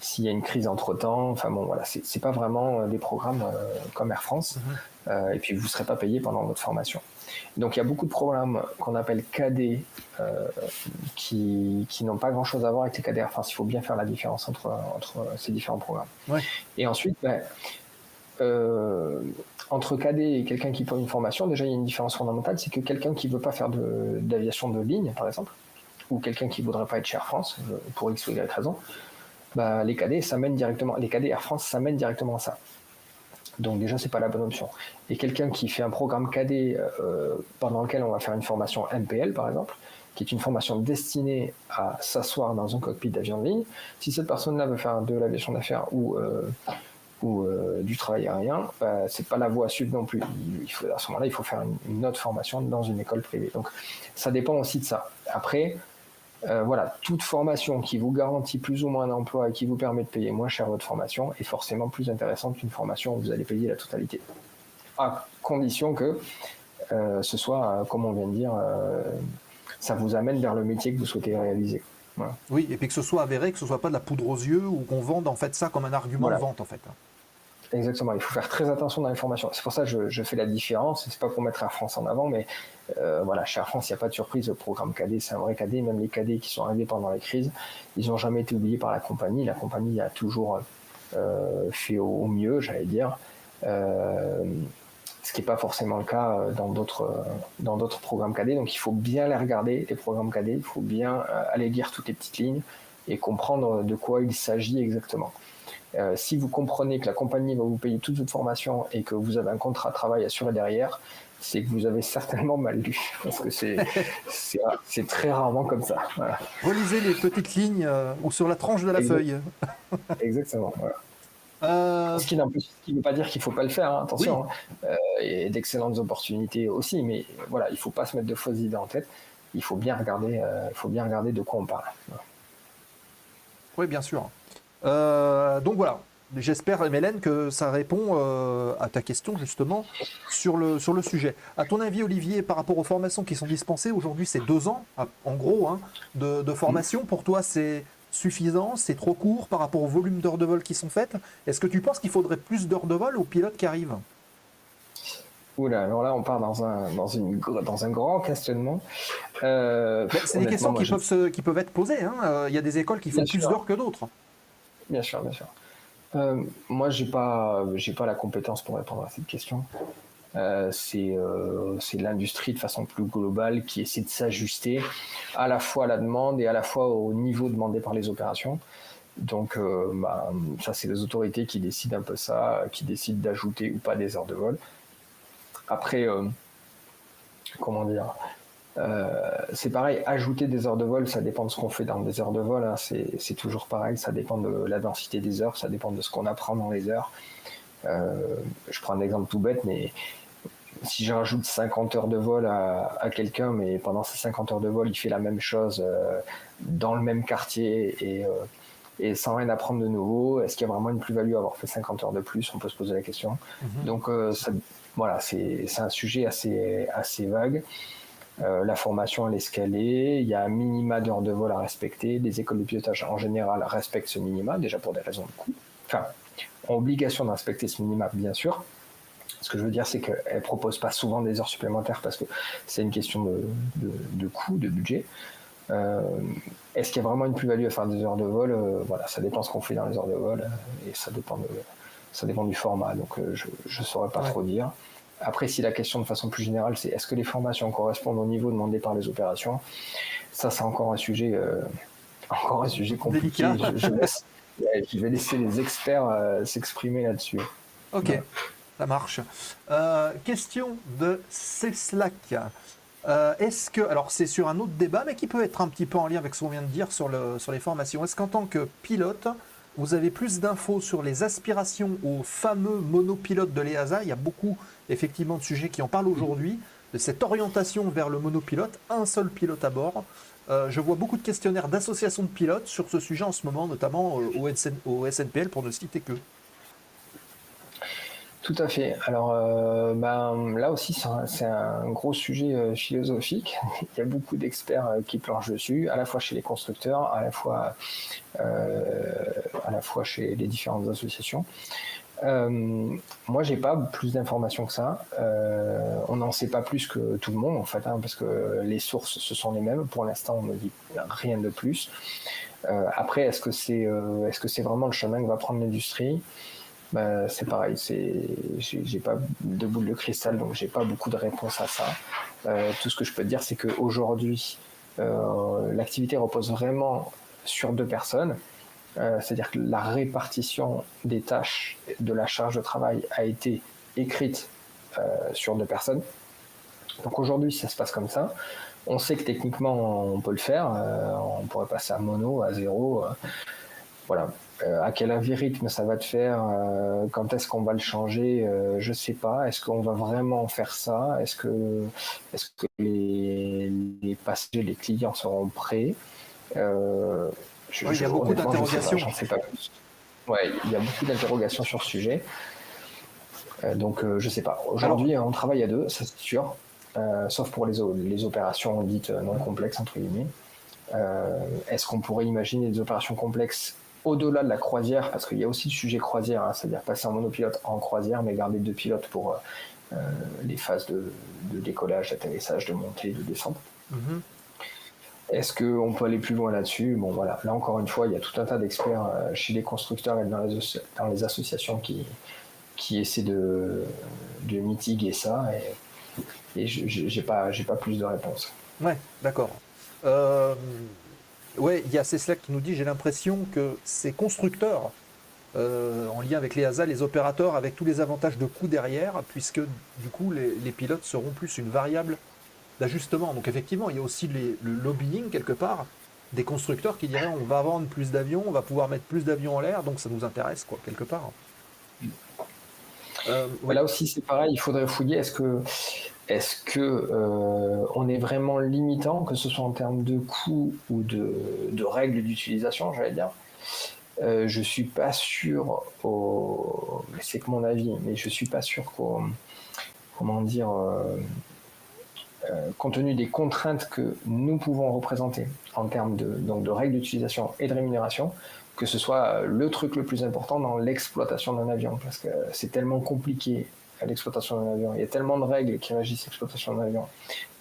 s'il y a une crise entre temps. Enfin bon, voilà, c'est pas vraiment des programmes comme Air France. Mhm. Euh, et puis vous ne serez pas payé pendant votre formation. Donc il y a beaucoup de programmes qu'on appelle KD euh, qui, qui n'ont pas grand chose à voir avec les KDR. Enfin, il faut bien faire la différence entre, entre ces différents programmes. Et ensuite, ben, euh, entre KD et quelqu'un qui prend une formation, déjà il y a une différence fondamentale, c'est que quelqu'un qui ne veut pas faire d'aviation de, ligne, par exemple, ou quelqu'un qui ne voudrait pas être chez Air France, pour X ou Y raison, bah, les KD, ça mène directement, les KD Air France, ça mène directement à ça. Donc déjà, c'est pas la bonne option. Et quelqu'un qui fait un programme cadet euh, pendant lequel on va faire une formation MPL, par exemple, qui est une formation destinée à s'asseoir dans un cockpit d'avion de ligne, si cette personne-là veut faire de l'aviation d'affaires ou, euh, ou euh, du travail aérien, bah, c'est pas la voie à suivre non plus. Il, faut, à ce moment-là, il faut faire une, une, autre formation dans une école privée. Donc ça dépend aussi de ça. Après, euh, voilà, toute formation qui vous garantit plus ou moins un emploi et qui vous permet de payer moins cher votre formation est forcément plus intéressante qu'une formation où vous allez payer la totalité. À condition que euh, ce soit, euh, comme on vient de dire, ça vous amène vers le métier que vous souhaitez réaliser. Oui, et puis que ce soit avéré, que ce soit pas de la poudre aux yeux ou qu'on vende en fait ça comme un argument de vente en fait. Exactement, il faut faire très attention dans l'information. C'est pour ça que je, fais la différence. C'est pas pour mettre Air France en avant, mais euh, voilà, chez Air France, il n'y a pas de surprise. Le programme cadet, c'est un vrai cadet. Même les cadets qui sont arrivés pendant la crise, ils n'ont jamais été oubliés par la compagnie. La compagnie a toujours euh, fait au, mieux, j'allais dire. Euh, ce qui n'est pas forcément le cas dans d'autres dans d'autres programmes cadets. Donc il faut bien les regarder, les programmes cadets. Il faut bien aller lire toutes les petites lignes et comprendre de quoi il s'agit exactement. Euh, si vous comprenez que la compagnie va vous payer toute votre formation et que vous avez un contrat de travail assuré derrière, c'est que vous avez certainement mal lu, parce que c'est, très rarement comme ça. Relisez les petites lignes euh, ou sur la tranche de la feuille. Exactement. Euh, ce qui ne veut pas dire qu'il ne faut pas le faire, hein, attention. Hein. et d'excellentes opportunités aussi, mais voilà, il ne faut pas se mettre de fausses idées en tête. Il faut bien regarder, il faut bien regarder de quoi on parle. Oui, bien sûr. Euh, donc voilà, J'espère, Mélène, que ça répond euh, à ta question justement sur le, sur le sujet. À ton avis, Olivier, par rapport aux formations qui sont dispensées, aujourd'hui c'est deux ans, en gros, hein, de, formation. Pour toi, c'est suffisant C'est trop court par rapport au volume d'heures de vol qui sont faites Est-ce que tu penses qu'il faudrait plus d'heures de vol aux pilotes qui arrivent? Oula, alors là, on part dans un, dans une, dans un grand questionnement. Euh, c'est des questions qui, peuvent qui peuvent être posées. Hein. Il y a des écoles qui font plus d'heures que d'autres. Bien sûr, bien sûr. Euh, moi, j'ai pas, pas la compétence pour répondre à cette question. Euh, euh, c'est l'industrie de façon plus globale qui essaie de s'ajuster à la fois à la demande et à la fois au niveau demandé par les opérations. Donc, bah, ça, c'est les autorités qui décident un peu ça, qui décident d'ajouter ou pas des heures de vol. Après, comment dire c'est pareil, ajouter des heures de vol, ça dépend de ce qu'on fait dans des heures de vol. Hein. c'est toujours pareil, ça dépend de la densité des heures, ça dépend de ce qu'on apprend dans les heures. je prends un exemple tout bête, mais si je rajoute 50 heures de vol à, quelqu'un, mais pendant ces 50 heures de vol, il fait la même chose euh, dans le même quartier et, euh, et, sans rien apprendre de nouveau, est-ce qu'il y a vraiment une plus-value à avoir fait 50 heures de plus? On peut se poser la question. Mhm. Donc euh, voilà, c'est un sujet assez, assez vague. La formation, elle est scalée. Il y a un minima d'heures de vol à respecter. Les écoles de pilotage, en général, respectent ce minima, déjà pour des raisons de coût. Enfin, ont obligation de respecter ce minima, bien sûr. Ce que je veux dire, c'est qu'elle ne propose pas souvent des heures supplémentaires parce que c'est une question de, de, coût, de budget. Euh, est-ce qu'il y a vraiment une plus-value à faire des heures de vol? Euh, Voilà, ça dépend ce qu'on fait dans les heures de vol euh, et ça dépend, de, ça dépend du format. Donc je ne saurais pas trop dire. Après, si la question de façon plus générale, c'est est-ce que les formations correspondent au niveau demandé par les opérations Ça, c'est encore un sujet, encore un sujet compliqué. Je, vais laisser les experts s'exprimer là-dessus. Ok marche. Euh, question de Ceslac. Euh, est-ce que, alors c'est sur un autre débat, mais qui peut être un petit peu en lien avec ce qu'on vient de dire sur, le, sur les formations. Est-ce qu'en tant que pilote, vous avez plus d'infos sur les aspirations aux fameux monopilotes de l'EASA Il y a beaucoup effectivement de sujets qui en parlent aujourd'hui, de cette orientation vers le monopilote, un seul pilote à bord. Euh, je vois beaucoup de questionnaires d'associations de pilotes sur ce sujet en ce moment, notamment au, au SNPL pour ne citer que. Tout à fait. Alors euh, ben, là aussi, c'est un, gros sujet euh, philosophique. Il y a beaucoup d'experts euh, qui planchent dessus, à la fois chez les constructeurs, à la fois, à la fois chez les différentes associations. moi, j'ai pas plus d'informations que ça. on n'en sait pas plus que tout le monde, en fait, hein, parce que les sources, ce sont les mêmes. Pour l'instant, on ne dit rien de plus. après, est-ce que c'est est-ce que c'est vraiment le chemin que va prendre l'industrie? Bah, c'est pareil, c'est, j'ai, pas de boule de cristal, donc j'ai pas beaucoup de réponses à ça. Euh, tout ce que je peux te dire, c'est qu'aujourd'hui, euh, l'activité repose vraiment sur deux personnes. Euh, c'est-à-dire que la répartition des tâches de la charge de travail a été écrite sur deux personnes. Donc aujourd'hui, ça se passe comme ça. On sait que techniquement, on peut le faire. on pourrait passer à mono, à zéro. voilà. Euh, à quel rythme ça va te faire, euh, quand est-ce qu'on va le changer, euh, je sais pas. Est-ce qu'on va vraiment faire ça? Est-ce que, est-ce que les, les, passagers, les clients seront prêts? Il y a beaucoup d'interrogations. sais pas Ouais, il y a beaucoup d'interrogations sur ce sujet. donc, je sais pas. Aujourd'hui, on travaille à deux, ça c'est sûr. sauf pour les, les opérations dites non complexes, entre guillemets. Est-ce qu'on pourrait imaginer des opérations complexes au-delà de la croisière, parce qu'il y a aussi le sujet croisière, hein, c'est-à-dire passer en monopilote en croisière, mais garder deux pilotes pour euh, euh, les phases de, décollage, d'atterrissage, de montée, de descente. Mm-hmm. Est-ce qu'on peut aller plus loin là-dessus? Bon, voilà. Là, encore une fois, il y a tout un tas d'experts euh, chez les constructeurs et dans les, dans les associations qui, qui essaient de, de mitiguer ça. Et, et je n'ai pas, pas plus de réponses. Ouais, d'accord. Euh, oui, il y a Cesla qui nous dit j'ai l'impression que ces constructeurs, euh, en lien avec les ASA, les opérateurs, avec tous les avantages de coût derrière, puisque du coup les, pilotes seront plus une variable d'ajustement. Donc effectivement, il y a aussi le lobbying quelque part des constructeurs qui diraient on va vendre plus d'avions, on va pouvoir mettre plus d'avions en l'air, donc ça nous intéresse quoi quelque part. Euh, Là aussi c'est pareil, il faudrait fouiller. Est-ce que est-ce que euh, on est vraiment limitant, que ce soit en termes de coûts ou de, règles d'utilisation, j'allais dire? Euh, Je suis pas sûr, c'est que mon avis, mais je suis pas sûr qu'au, comment dire, euh, euh, compte tenu des contraintes que nous pouvons représenter en termes de, donc de règles d'utilisation et de rémunération, que ce soit le truc le plus important dans l'exploitation d'un avion, parce que c'est tellement compliqué à l'exploitation d'un avion. Il y a tellement de règles qui régissent l'exploitation d'un avion.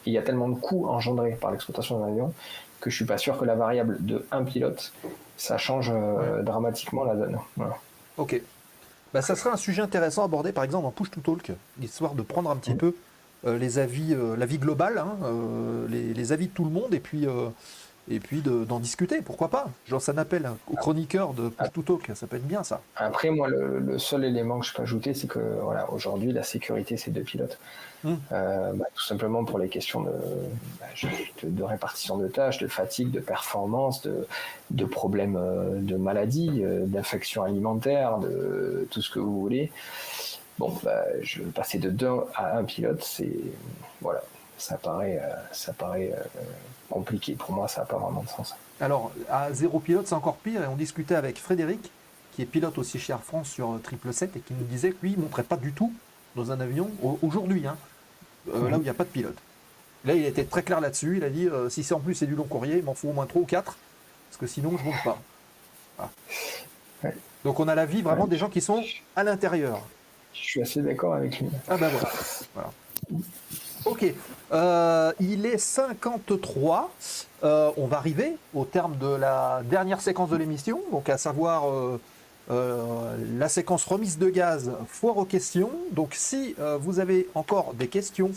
Et il y a tellement de coûts engendrés par l'exploitation d'un avion que je suis pas sûr que la variable de un pilote, ça change euh, dramatiquement la donne. Ok. Bah, ça serait un sujet intéressant à aborder par exemple en push to talk, histoire de prendre un petit mm. peu euh, les avis, euh, l'avis global, hein, les, avis de tout le monde, et puis et puis d'en discuter, pourquoi pas Genre ça m'appelle au chroniqueur de Push to Talk, ça peut être bien ça. Après, moi, le, seul élément que je peux ajouter, c'est que voilà, aujourd'hui, la sécurité, c'est deux pilotes. Hmm. Euh, bah, tout simplement pour les questions bah, de, de, répartition de tâches, de fatigue, de performance, de, de problèmes euh, de maladie, euh, d'infection alimentaire, de tout ce que vous voulez. Bon, bah, je passer de deux à un pilote, c'est voilà, ça paraît, ça paraît compliqué. Pour moi, ça n'a pas vraiment de sens. Alors, à zéro pilote, c'est encore pire. Et on discutait avec Frédéric, qui est pilote aussi chez Air France sur 777, et qui nous disait que lui, il ne montrait pas du tout dans un avion aujourd'hui. Hein. Euh, là où il n'y a pas de pilote. Là, il était très clair là-dessus. Il a dit euh, si c'est en plus c'est du long courrier, il m'en faut au moins 3 ou 4, parce que sinon je ne monte pas. Donc on a la vie vraiment des gens qui sont à l'intérieur. Je suis assez d'accord avec lui. Ah ben voilà. Ok. Euh, il est 53. on va arriver au terme de la dernière séquence de l'émission, donc à savoir euh, la séquence remise de gaz, foire aux questions. Donc si euh, vous avez encore des questions,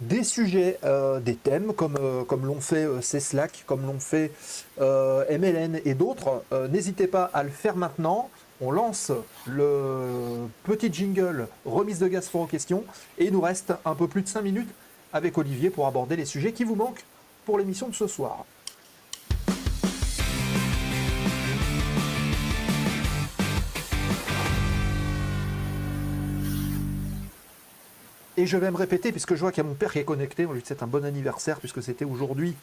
des sujets, euh, des thèmes, comme, comme l'ont fait CSLAC, comme l'ont fait MLN et d'autres, n'hésitez pas à le faire maintenant. On lance le petit jingle remise de gaz foire aux questions et il nous reste un peu plus de 5 minutes avec Olivier pour aborder les sujets qui vous manquent pour l'émission de ce soir. Et je vais me répéter, puisque je vois qu'il y a mon père qui est connecté. On lui souhaite un bon anniversaire, puisque c'était aujourd'hui.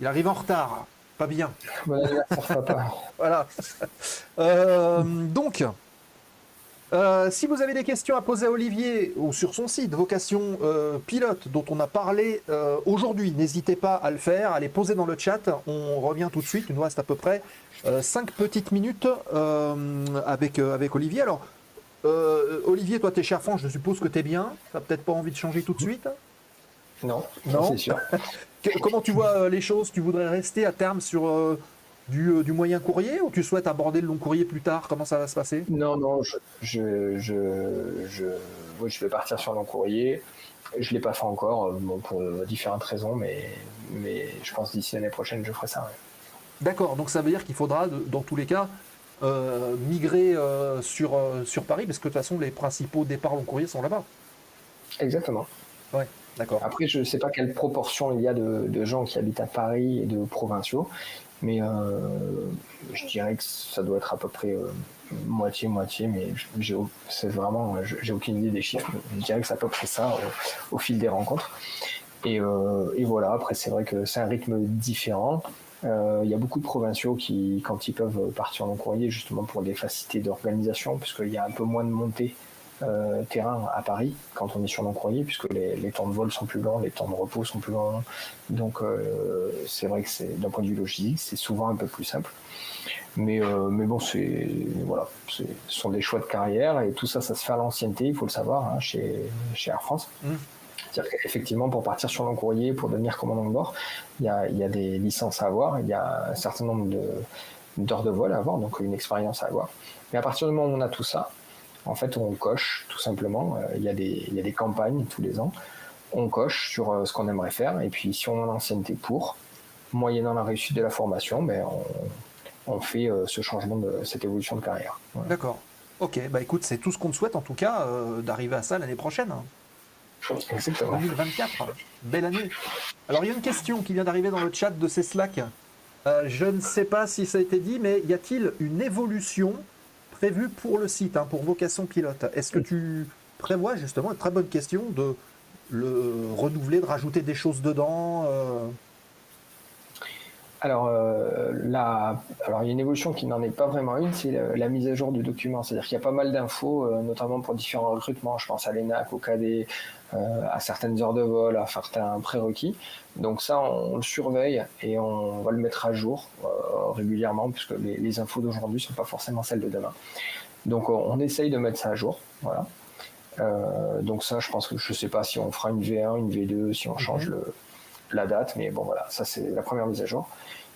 Il arrive en retard. Pas bien. Bon anniversaire, papa. voilà. Euh, donc, euh, si vous avez des questions à poser à Olivier ou sur son site Vocation euh, Pilote, dont on a parlé aujourd'hui, n'hésitez pas à le faire, à les poser dans le chat. On revient tout de suite. Il nous reste à peu près 5 petites minutes avec, avec Olivier. Alors, euh, Olivier, toi, t'es cher France, je suppose que t'es bien. T'as peut-être pas envie de changer tout de suite? Non, non c'est sûr. Comment tu vois euh, les choses? Tu voudrais rester à terme sur euh, du, moyen courrier ou tu souhaites aborder le long courrier plus tard? Comment ça va se passer? Non, non, je, je, je, je, vais partir sur le long courrier. Je ne l'ai pas fait encore, pour différentes raisons, mais, mais je pense d'ici l'année prochaine, je ferai ça. D'accord, donc ça veut dire qu'il faudra, dans tous les cas, euh, migrer euh, sur, euh, sur Paris, parce que de toute façon, les principaux départs long courrier sont là-bas. Exactement. Ouais, d'accord. Après, je ne sais pas quelle proportion il y a de, gens qui habitent à Paris et de provinciaux, mais je dirais que ça doit être à peu près moitié-moitié, mais c'est vraiment, j'ai aucune idée des chiffres. Je dirais que c'est à peu près ça au, fil des rencontres. Et, et voilà, après, c'est vrai que c'est un rythme différent. Euh, il y a beaucoup de provinciaux qui, quand ils peuvent partir en courrier, justement pour des facilités d'organisation, puisqu'il y a un peu moins de montée euh, terrain à Paris quand on est sur long courrier, puisque les, temps de vol sont plus longs, les temps de repos sont plus longs. Donc euh, c'est vrai que c'est d'un point de vue logistique, c'est souvent un peu plus simple. Mais, mais bon, c'est voilà, ce sont des choix de carrière et tout ça, ça se fait à l'ancienneté, il faut le savoir, hein, chez, chez Air France. Mmh. C'est-à-dire qu'effectivement, pour partir sur long courrier, pour devenir commandant de bord, il y a, des licences à avoir, il y a un certain nombre d'heures de, vol à avoir, donc une expérience à avoir. Mais à partir du moment où on a tout ça, en fait, on coche tout simplement. Euh, il, y a des, il y a des campagnes tous les ans. On coche sur euh, ce qu'on aimerait faire, et puis si on a l'ancienneté pour, moyennant la réussite de la formation, ben on, fait euh, ce changement de cette évolution de carrière. D'accord. Ok, bah écoute, c'est tout ce qu'on te souhaite en tout cas d'arriver à ça l'année prochaine. 2024, belle année. Alors il y a une question qui vient d'arriver dans le chat de ces Slack. Euh, je ne sais pas si ça a été dit, mais y a-t-il une évolution prévue pour le site, hein, pour Vocation Pilote Est-ce que tu prévois justement, une très bonne question, de le renouveler, de rajouter des choses dedans euh? Alors, euh, alors, il y a une évolution qui n'en est pas vraiment une, c'est la, mise à jour du document. C'est-à-dire qu'il y a pas mal d'infos, notamment pour différents recrutements. Je pense à l'ENAC, au KD, euh, à certaines heures de vol, à certains prérequis. Donc ça, on, le surveille et on va le mettre à jour euh, régulièrement puisque les, infos d'aujourd'hui ne sont pas forcément celles de demain. Donc on, essaye de mettre ça à jour. Voilà. Euh, donc ça, je pense que je ne sais pas si on fera une V1, une V2, si on change le, la date, mais bon voilà, ça c'est la première mise à jour.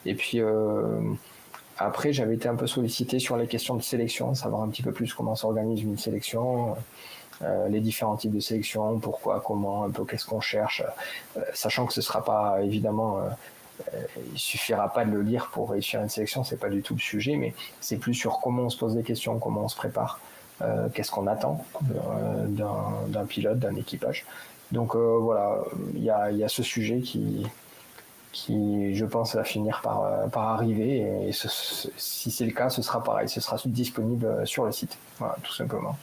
Et puis après, j'avais été un peu sollicité sur les questions de sélection, savoir un petit peu plus comment s'organise une sélection. Euh, les différents types de sélection, pourquoi, comment, un peu qu'est-ce qu'on cherche, euh, sachant que ce sera pas évidemment il suffira pas de le lire pour réussir une sélection, c'est pas du tout le sujet, mais c'est plus sur comment on se pose des questions, comment on se prépare, qu'est-ce qu'on attend d'un pilote, d'un équipage. Donc voilà, il y a, ce sujet qui, qui, je pense, va finir par, euh, par arriver. Et si c'est le cas, ce sera pareil, ce sera disponible euh, sur le site, voilà, tout simplement.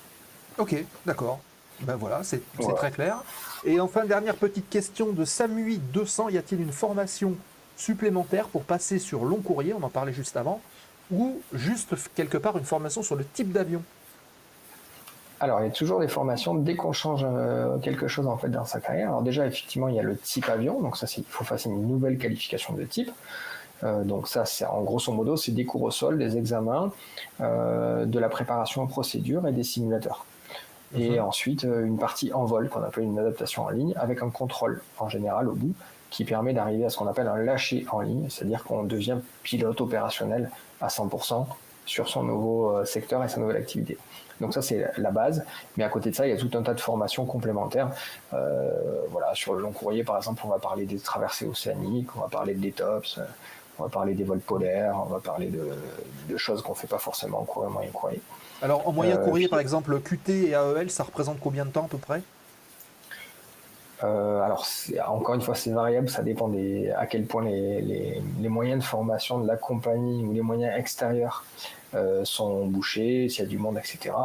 Ok, d'accord. Ben voilà, c'est très clair. Et enfin, dernière petite question de Samui 200, y a-t-il une formation supplémentaire pour passer sur long courrier, on en parlait juste avant, ou juste quelque part une formation sur le type d'avion? Alors, il y a toujours des formations dès qu'on change euh, quelque chose en fait dans sa carrière. Alors déjà, effectivement, il y a le type avion, donc ça, il faut faire une nouvelle qualification de type. Euh, donc ça, c'est en grosso modo, c'est des cours au sol, des examens, euh, de la préparation en procédure et des simulateurs. Et mhm. ensuite, une partie en vol, qu'on appelle une adaptation en ligne, avec un contrôle en général au bout, qui permet d'arriver à ce qu'on appelle un lâcher en ligne, c'est-à-dire qu'on devient pilote opérationnel à 100% sur son nouveau secteur et sa nouvelle activité. Donc ça, c'est la base. Mais à côté de ça, il y a tout un tas de formations complémentaires. Euh, voilà, sur le long courrier, par exemple, on va parler des traversées océaniques, on va parler de détops, on va parler des vols polaires, on va parler de, choses qu'on ne fait pas forcément en courrier moyen courrier. Alors, en moyen euh, courrier, par exemple, QT et AEL, ça représente combien de temps à peu près? Euh, alors, encore une fois, c'est variable, ça dépend des, à quel point les, moyens de formation de la compagnie ou les moyens extérieurs euh, sont bouchés, s'il y a du monde, etc.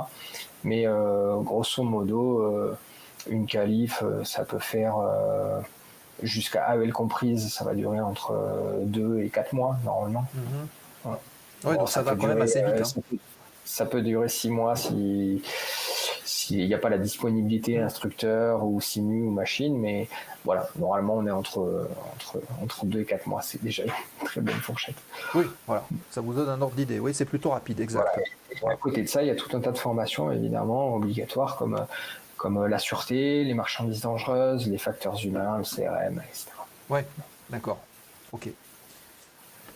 Mais euh, grosso modo, une qualif, ça peut faire jusqu'à AEL comprise, ça va durer entre 2 et 4 mois normalement. Mhm. Oui, donc ça, va quand même assez vite. Hein. Ça, peut, durer 6 mois si s'il n'y a pas la disponibilité instructeur ou simu ou machine, mais voilà, normalement on est entre, entre, entre 2 et 4 mois, c'est déjà une très bonne fourchette. Oui, voilà, ça vous donne un ordre d'idée, oui, c'est plutôt rapide, exact. À côté de ça, il y a tout un tas de formations évidemment obligatoires comme, comme la sûreté, les marchandises dangereuses, les facteurs humains, le CRM, etc. Ouais, d'accord, ok.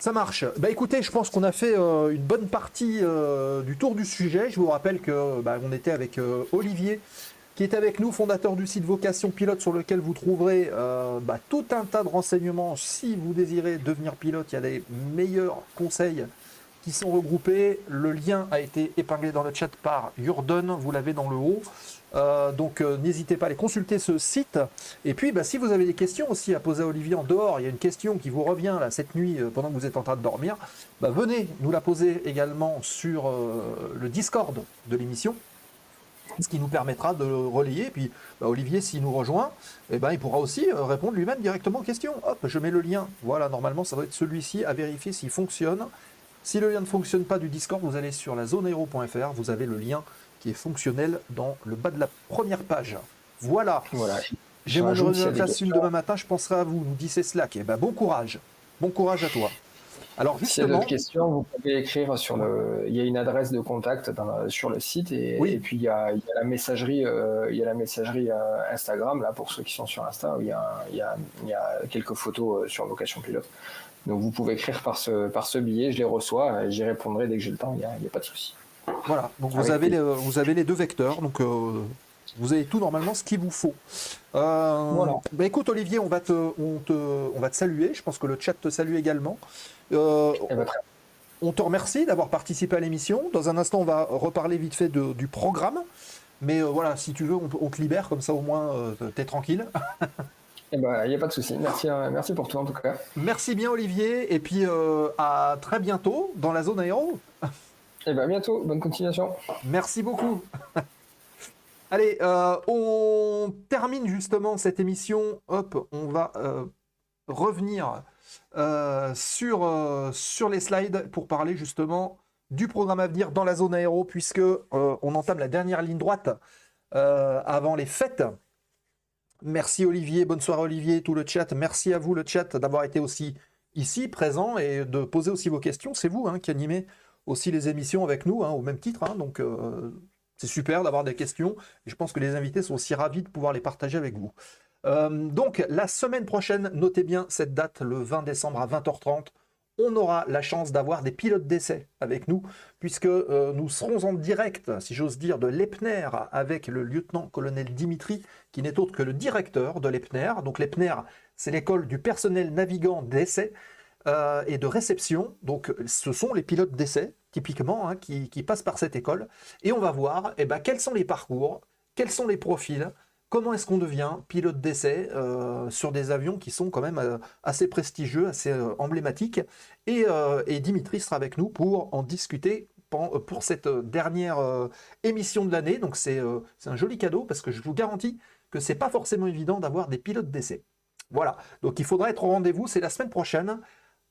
Ça marche. Bah écoutez, je pense qu'on a fait euh, une bonne partie euh, du tour du sujet. Je vous rappelle que bah, on était avec euh, Olivier, qui est avec nous, fondateur du site Vocation Pilote, sur lequel vous trouverez bah, tout un tas de renseignements. Si vous désirez devenir pilote, il y a des meilleurs conseils qui sont regroupés. Le lien a été épinglé dans le chat par Jordan, vous l'avez dans le haut. Euh, donc euh, n'hésitez pas à aller consulter ce site. Et puis bah, si vous avez des questions aussi à poser à Olivier en dehors, il y a une question qui vous revient là cette nuit euh, pendant que vous êtes en train de dormir, bah, venez nous la poser également sur le Discord de l'émission. Ce qui nous permettra de relayer. Et puis bah, Olivier, s'il nous rejoint, eh ben, il pourra aussi répondre lui-même directement aux questions. Hop, je mets le lien. Voilà, normalement, ça doit être celui-ci à vérifier s'il fonctionne. Si le lien ne fonctionne pas du Discord, vous allez sur la zoneaero.fr, vous avez le lien qui est fonctionnel dans le bas de la première page. Voilà. voilà. J'ai mon de demain matin, je penserai à vous, nous dit c'est Slack. Eh ben, bon courage. Bon courage à toi. Alors justement, si y a d'autres questions, vous pouvez écrire sur le. Il y a une adresse de contact sur le site et, et puis il y, a, la messagerie, euh, il y a la messagerie euh, Instagram là pour ceux qui sont sur Insta. il, y a, il, y a, il y a quelques photos euh, sur Vocation Pilote. Donc vous pouvez écrire par ce par ce billet, je les reçois, j'y répondrai dès que j'ai le temps. Il n'y a, pas de souci. Voilà, donc vous avez, les, vous avez les deux vecteurs, donc euh, vous avez tout normalement ce qu'il vous faut. Euh, voilà. Bah écoute Olivier, on va, te, on, te, on va te saluer, je pense que le chat te salue également. Euh, eh ben, on te remercie d'avoir participé à l'émission. Dans un instant, on va reparler vite fait du programme. Mais voilà, si tu veux, on, te libère, comme ça au moins, t'es tranquille. Il n'y a pas de souci. Merci, merci pour tout en tout cas. Merci bien Olivier, et puis à très bientôt dans la zone aéro. Et eh bien, bientôt. Bonne continuation. Merci beaucoup. Allez, euh, on termine justement cette émission. Hop, on va euh, revenir euh, sur, sur les slides pour parler justement du programme à venir dans la zone aéro, puisque on entame la dernière ligne droite avant les fêtes. Merci Olivier, bonne soirée Olivier, tout le chat. Merci à vous le chat d'avoir été aussi ici, présent et de poser aussi vos questions. C'est vous hein, qui animez aussi les émissions avec nous, hein, au même titre. Hein. donc, euh, c'est super d'avoir des questions. Et je pense que les invités sont aussi ravis de pouvoir les partager avec vous. Euh, donc, la semaine prochaine, notez bien cette date, le 20 décembre à 20h30. on aura la chance d'avoir des pilotes d'essai avec nous, puisque euh, nous serons en direct, si j'ose dire, de l'EPNER avec le lieutenant-colonel Dimitri, qui n'est autre que le directeur de l'EPNER. Donc l'EPNER, c'est l'école du personnel navigant d'essai euh, et de réception. Donc ce sont les pilotes d'essai, typiquement, hein, qui, passent par cette école. Et on va voir eh ben, quels sont les parcours, quels sont les profils, comment est-ce qu'on devient pilote d'essai euh, sur des avions qui sont quand même euh, assez prestigieux, assez emblématiques. Et, Dimitri sera avec nous pour en discuter pour, cette dernière émission de l'année. Donc c'est un joli cadeau parce que je vous garantis que c'est pas forcément évident d'avoir des pilotes d'essai. Voilà, donc il faudra être au rendez-vous, c'est la semaine prochaine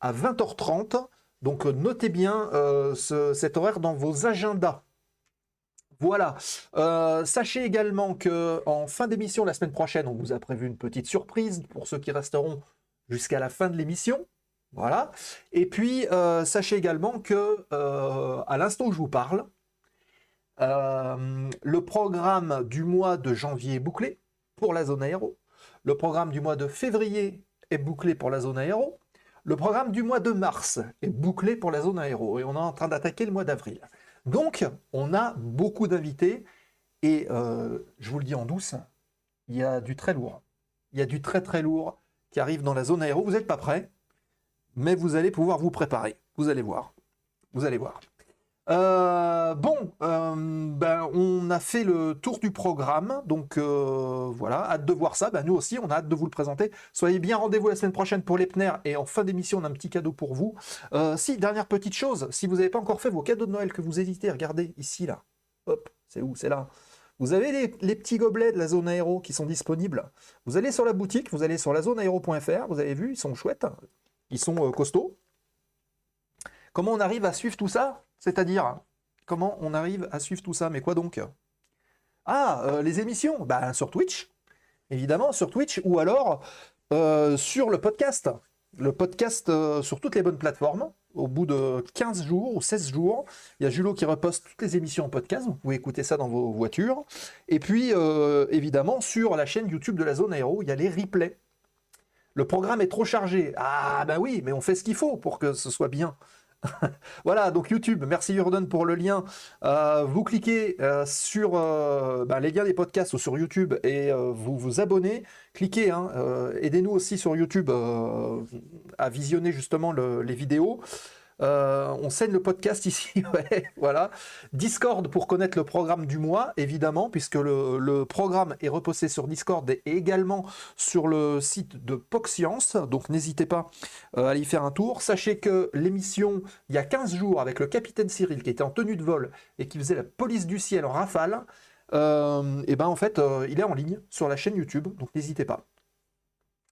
à 20h30. Donc notez bien cet horaire dans vos agendas. Voilà. Euh, sachez également que en fin d'émission la semaine prochaine, on vous a prévu une petite surprise pour ceux qui resteront jusqu'à la fin de l'émission. Voilà. Et puis euh, sachez également que euh, à l'instant où je vous parle, le programme du mois de janvier est bouclé pour la zone aéro. Le programme du mois de février est bouclé pour la zone aéro. Le programme du mois de mars est bouclé pour la zone aéro et on est en train d'attaquer le mois d'avril. Donc, on a beaucoup d'invités et euh, je vous le dis en douce, il y a du très lourd. Il y a du très très lourd qui arrive dans la zone aéro. Vous n'êtes pas prêts, mais vous allez pouvoir vous préparer. Vous allez voir. Vous allez voir. Euh, bon, euh, ben, on a fait le tour du programme, donc euh, voilà, hâte de voir ça. Ben, nous aussi, on a hâte de vous le présenter. Soyez bien rendez-vous la semaine prochaine pour l'EPNER et en fin d'émission, on a un petit cadeau pour vous. si, dernière petite chose, si vous n'avez pas encore fait vos cadeaux de Noël que vous hésitez, regardez ici, là. Hop, c'est où? C'est là. Vous avez les, petits gobelets de la zone aéro qui sont disponibles. Vous allez sur la boutique, vous allez sur la aéro.fr, vous avez vu, ils sont chouettes, ils sont costauds. Comment on arrive à suivre tout ça? C'est-à-dire, comment on arrive à suivre tout ça? Mais quoi donc? Ah, euh, les émissions bah, Sur Twitch, évidemment, sur Twitch, ou alors euh, sur le podcast. Le podcast euh, sur toutes les bonnes plateformes. Au bout de 15 jours ou 16 jours, il y a Julot qui reposte toutes les émissions en podcast. Vous pouvez écouter ça dans vos voitures. Et puis, évidemment, sur la chaîne YouTube de la Zone Aéro, il y a les replays. Le programme est trop chargé. Ah, ben oui, mais on fait ce qu'il faut pour que ce soit bien. voilà, donc YouTube, merci Jordan pour le lien. Euh, vous cliquez euh, sur euh, ben, les liens des podcasts ou sur YouTube et vous vous abonnez. Cliquez, hein, aidez-nous aussi sur YouTube à visionner justement les vidéos. Euh, on scène le podcast ici, voilà. Discord pour connaître le programme du mois, évidemment, puisque le, programme est reposé sur Discord et également sur le site de PocScience. Donc n'hésitez pas euh, à y faire un tour. Sachez que l'émission, il y a 15 jours, avec le capitaine Cyril, qui était en tenue de vol et qui faisait la police du ciel en rafale, et euh, eh ben en fait, il est en ligne sur la chaîne YouTube, donc n'hésitez pas.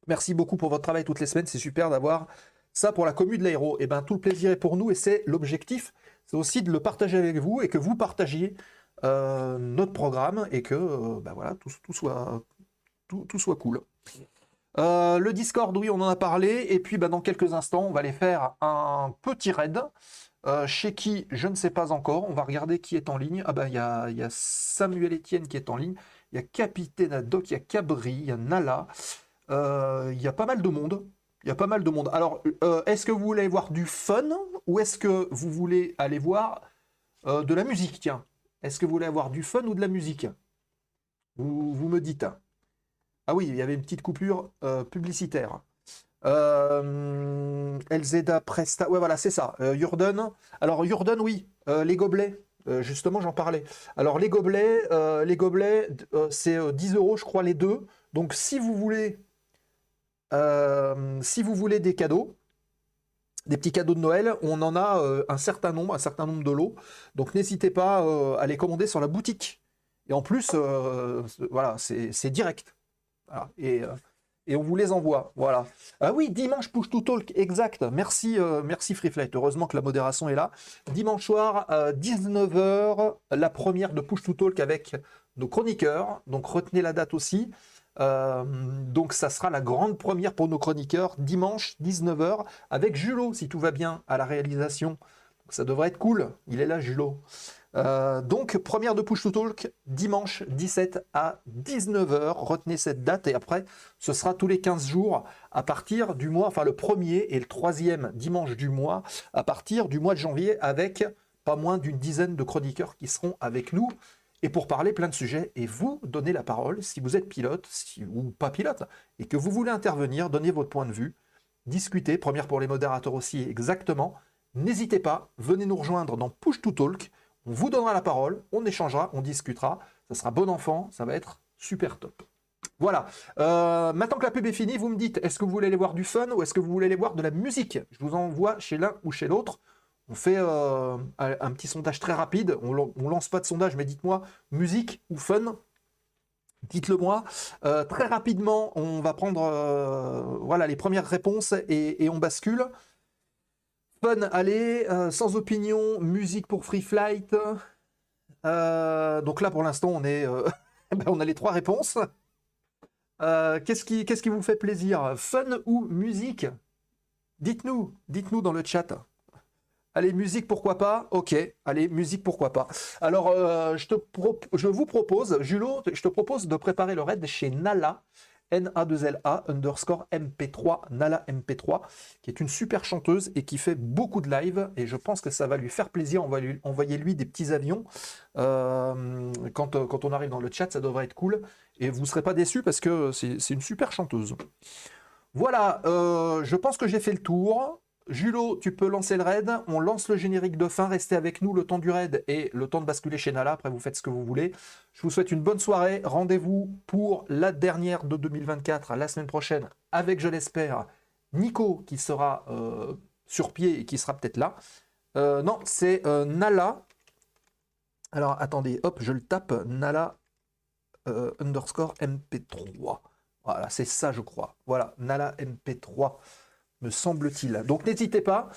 Merci beaucoup pour votre travail toutes les semaines, c'est super d'avoir ça, pour la commune de l'aéro, et eh ben, tout le plaisir est pour nous et c'est l'objectif. C'est aussi de le partager avec vous et que vous partagiez euh, notre programme et que euh, ben voilà, tout, soit, tout, soit cool. Euh, le Discord, oui, on en a parlé. Et puis, ben, dans quelques instants, on va aller faire un petit raid. chez qui, je ne sais pas encore. On va regarder qui est en ligne. Ah ben, il y a, y a, Samuel Etienne qui est en ligne. Il y a Capitaine Adoc, il y a Cabri, il y a Nala. Il y a pas mal de monde. Il y a pas mal de monde. Alors, euh, est-ce que vous voulez voir du fun ou est-ce que vous voulez aller voir euh, de la musique Tiens, est-ce que vous voulez avoir du fun ou de la musique? Vous, me dites. Ah oui, il y avait une petite coupure euh, publicitaire. Elzeda Presta. Ouais, voilà, c'est ça. Jordan. Alors, Jordan, oui. les gobelets. justement, j'en parlais. Alors, les gobelets, les gobelets c'est 10 euros, je crois, les deux. Donc, si vous voulez euh, si vous voulez des cadeaux, des petits cadeaux de Noël, on en a euh, un certain nombre, un certain nombre de lots. Donc n'hésitez pas euh, à les commander sur la boutique. Et en plus, voilà, c'est direct. Et, on vous les envoie. Voilà. Ah oui, dimanche Push to Talk, exact. Merci, merci Freeflight. Heureusement que la modération est là. Dimanche soir, 19h, la première de Push to Talk avec nos chroniqueurs. Donc retenez la date aussi. Euh, donc ça sera la grande première pour nos chroniqueurs, dimanche 19h, avec Julot, si tout va bien, à la réalisation. ça devrait être cool. Il est là, Julot. Euh, donc, première de Push to Talk, dimanche 17 à 19h. Retenez cette date et après, ce sera tous les 15 jours à partir du mois, enfin le premier et le troisième dimanche du mois, à partir du mois de janvier, avec pas moins d'une dizaine de chroniqueurs qui seront avec nous et pour parler plein de sujets et vous donner la parole si vous êtes pilote ou pas pilote et que vous voulez intervenir, donner votre point de vue, discuter, première pour les modérateurs aussi exactement. N'hésitez pas, venez nous rejoindre dans Push to Talk. On vous donnera la parole, on échangera, on discutera. Ça sera bon enfant, ça va être super top. Voilà. Euh, maintenant que la pub est finie, vous me dites est-ce que vous voulez aller voir du fun ou est-ce que vous voulez aller voir de la musique? Je vous envoie chez l'un ou chez l'autre. On fait euh, un petit sondage très rapide. On, ne lance pas de sondage, mais dites-moi musique ou fun? Dites-le moi. Euh, très rapidement, on va prendre voilà les premières réponses et, on bascule. Fun, allez, euh, sans opinion, musique pour Free Flight. Euh, donc là, pour l'instant, on euh, ben, on a les trois réponses. qu'est-ce qui, qu'est-ce qui vous fait plaisir? Fun ou musique? Dites-nous, dites-nous dans le chat. Allez, musique, pourquoi pas? Ok, allez, musique, pourquoi pas? Alors, je, te je vous propose, Julot, je te propose de préparer le raid chez Nala. NA2LA underscore MP3, Nala MP3, qui est une super chanteuse et qui fait beaucoup de live. Et je pense que ça va lui faire plaisir. On va lui envoyer lui des petits avions. Euh, quand, euh, quand, on arrive dans le chat, ça devrait être cool. Et vous ne serez pas déçus parce que c'est une super chanteuse. Voilà, euh, je pense que j'ai fait le tour. Julo, tu peux lancer le raid. On lance le générique de fin. Restez avec nous le temps du raid et le temps de basculer chez Nala. Après, vous faites ce que vous voulez. Je vous souhaite une bonne soirée. Rendez-vous pour la dernière de 2024, la semaine prochaine, avec, je l'espère, Nico qui sera euh, sur pied et qui sera peut-être là. Euh, non, c'est euh, Nala. Alors, attendez, hop, je le tape. Nala underscore MP3. Voilà, c'est ça, je crois. Voilà, Nala MP3 me semble-t-il. Donc n'hésitez pas.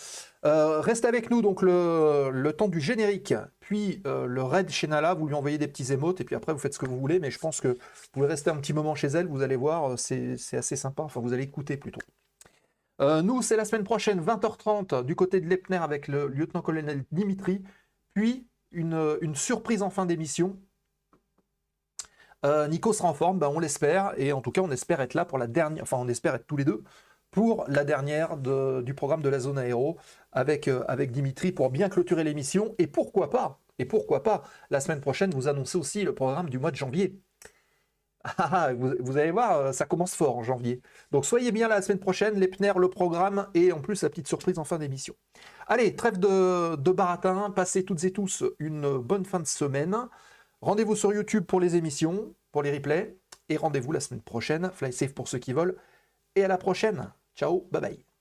Euh, restez avec nous donc le, temps du générique, puis euh, le raid chez Nala, vous lui envoyez des petits émotes, et puis après vous faites ce que vous voulez, mais je pense que vous pouvez rester un petit moment chez elle, vous allez voir, c'est assez sympa, enfin vous allez écouter plutôt. Euh, nous, c'est la semaine prochaine, 20h30, du côté de Lepner avec le lieutenant-colonel Dimitri, puis une, une, surprise en fin d'émission. Nico sera en forme, ben, on l'espère, et en tout cas on espère être là pour la dernière, enfin on espère être tous les deux pour la dernière du programme de la zone aéro avec, euh, avec Dimitri pour bien clôturer l'émission. Et pourquoi pas Et pourquoi pas La semaine prochaine, vous annoncez aussi le programme du mois de janvier. Ah, ah, vous, allez voir, euh, ça commence fort en janvier. Donc soyez bien là la semaine prochaine, les PNER, le programme et en plus la petite surprise en fin d'émission. Allez, trêve de baratin, passez toutes et tous une bonne fin de semaine. Rendez-vous sur YouTube pour les émissions, pour les replays, et rendez-vous la semaine prochaine. Fly safe pour ceux qui volent, et à la prochaine Ciao, bye bye.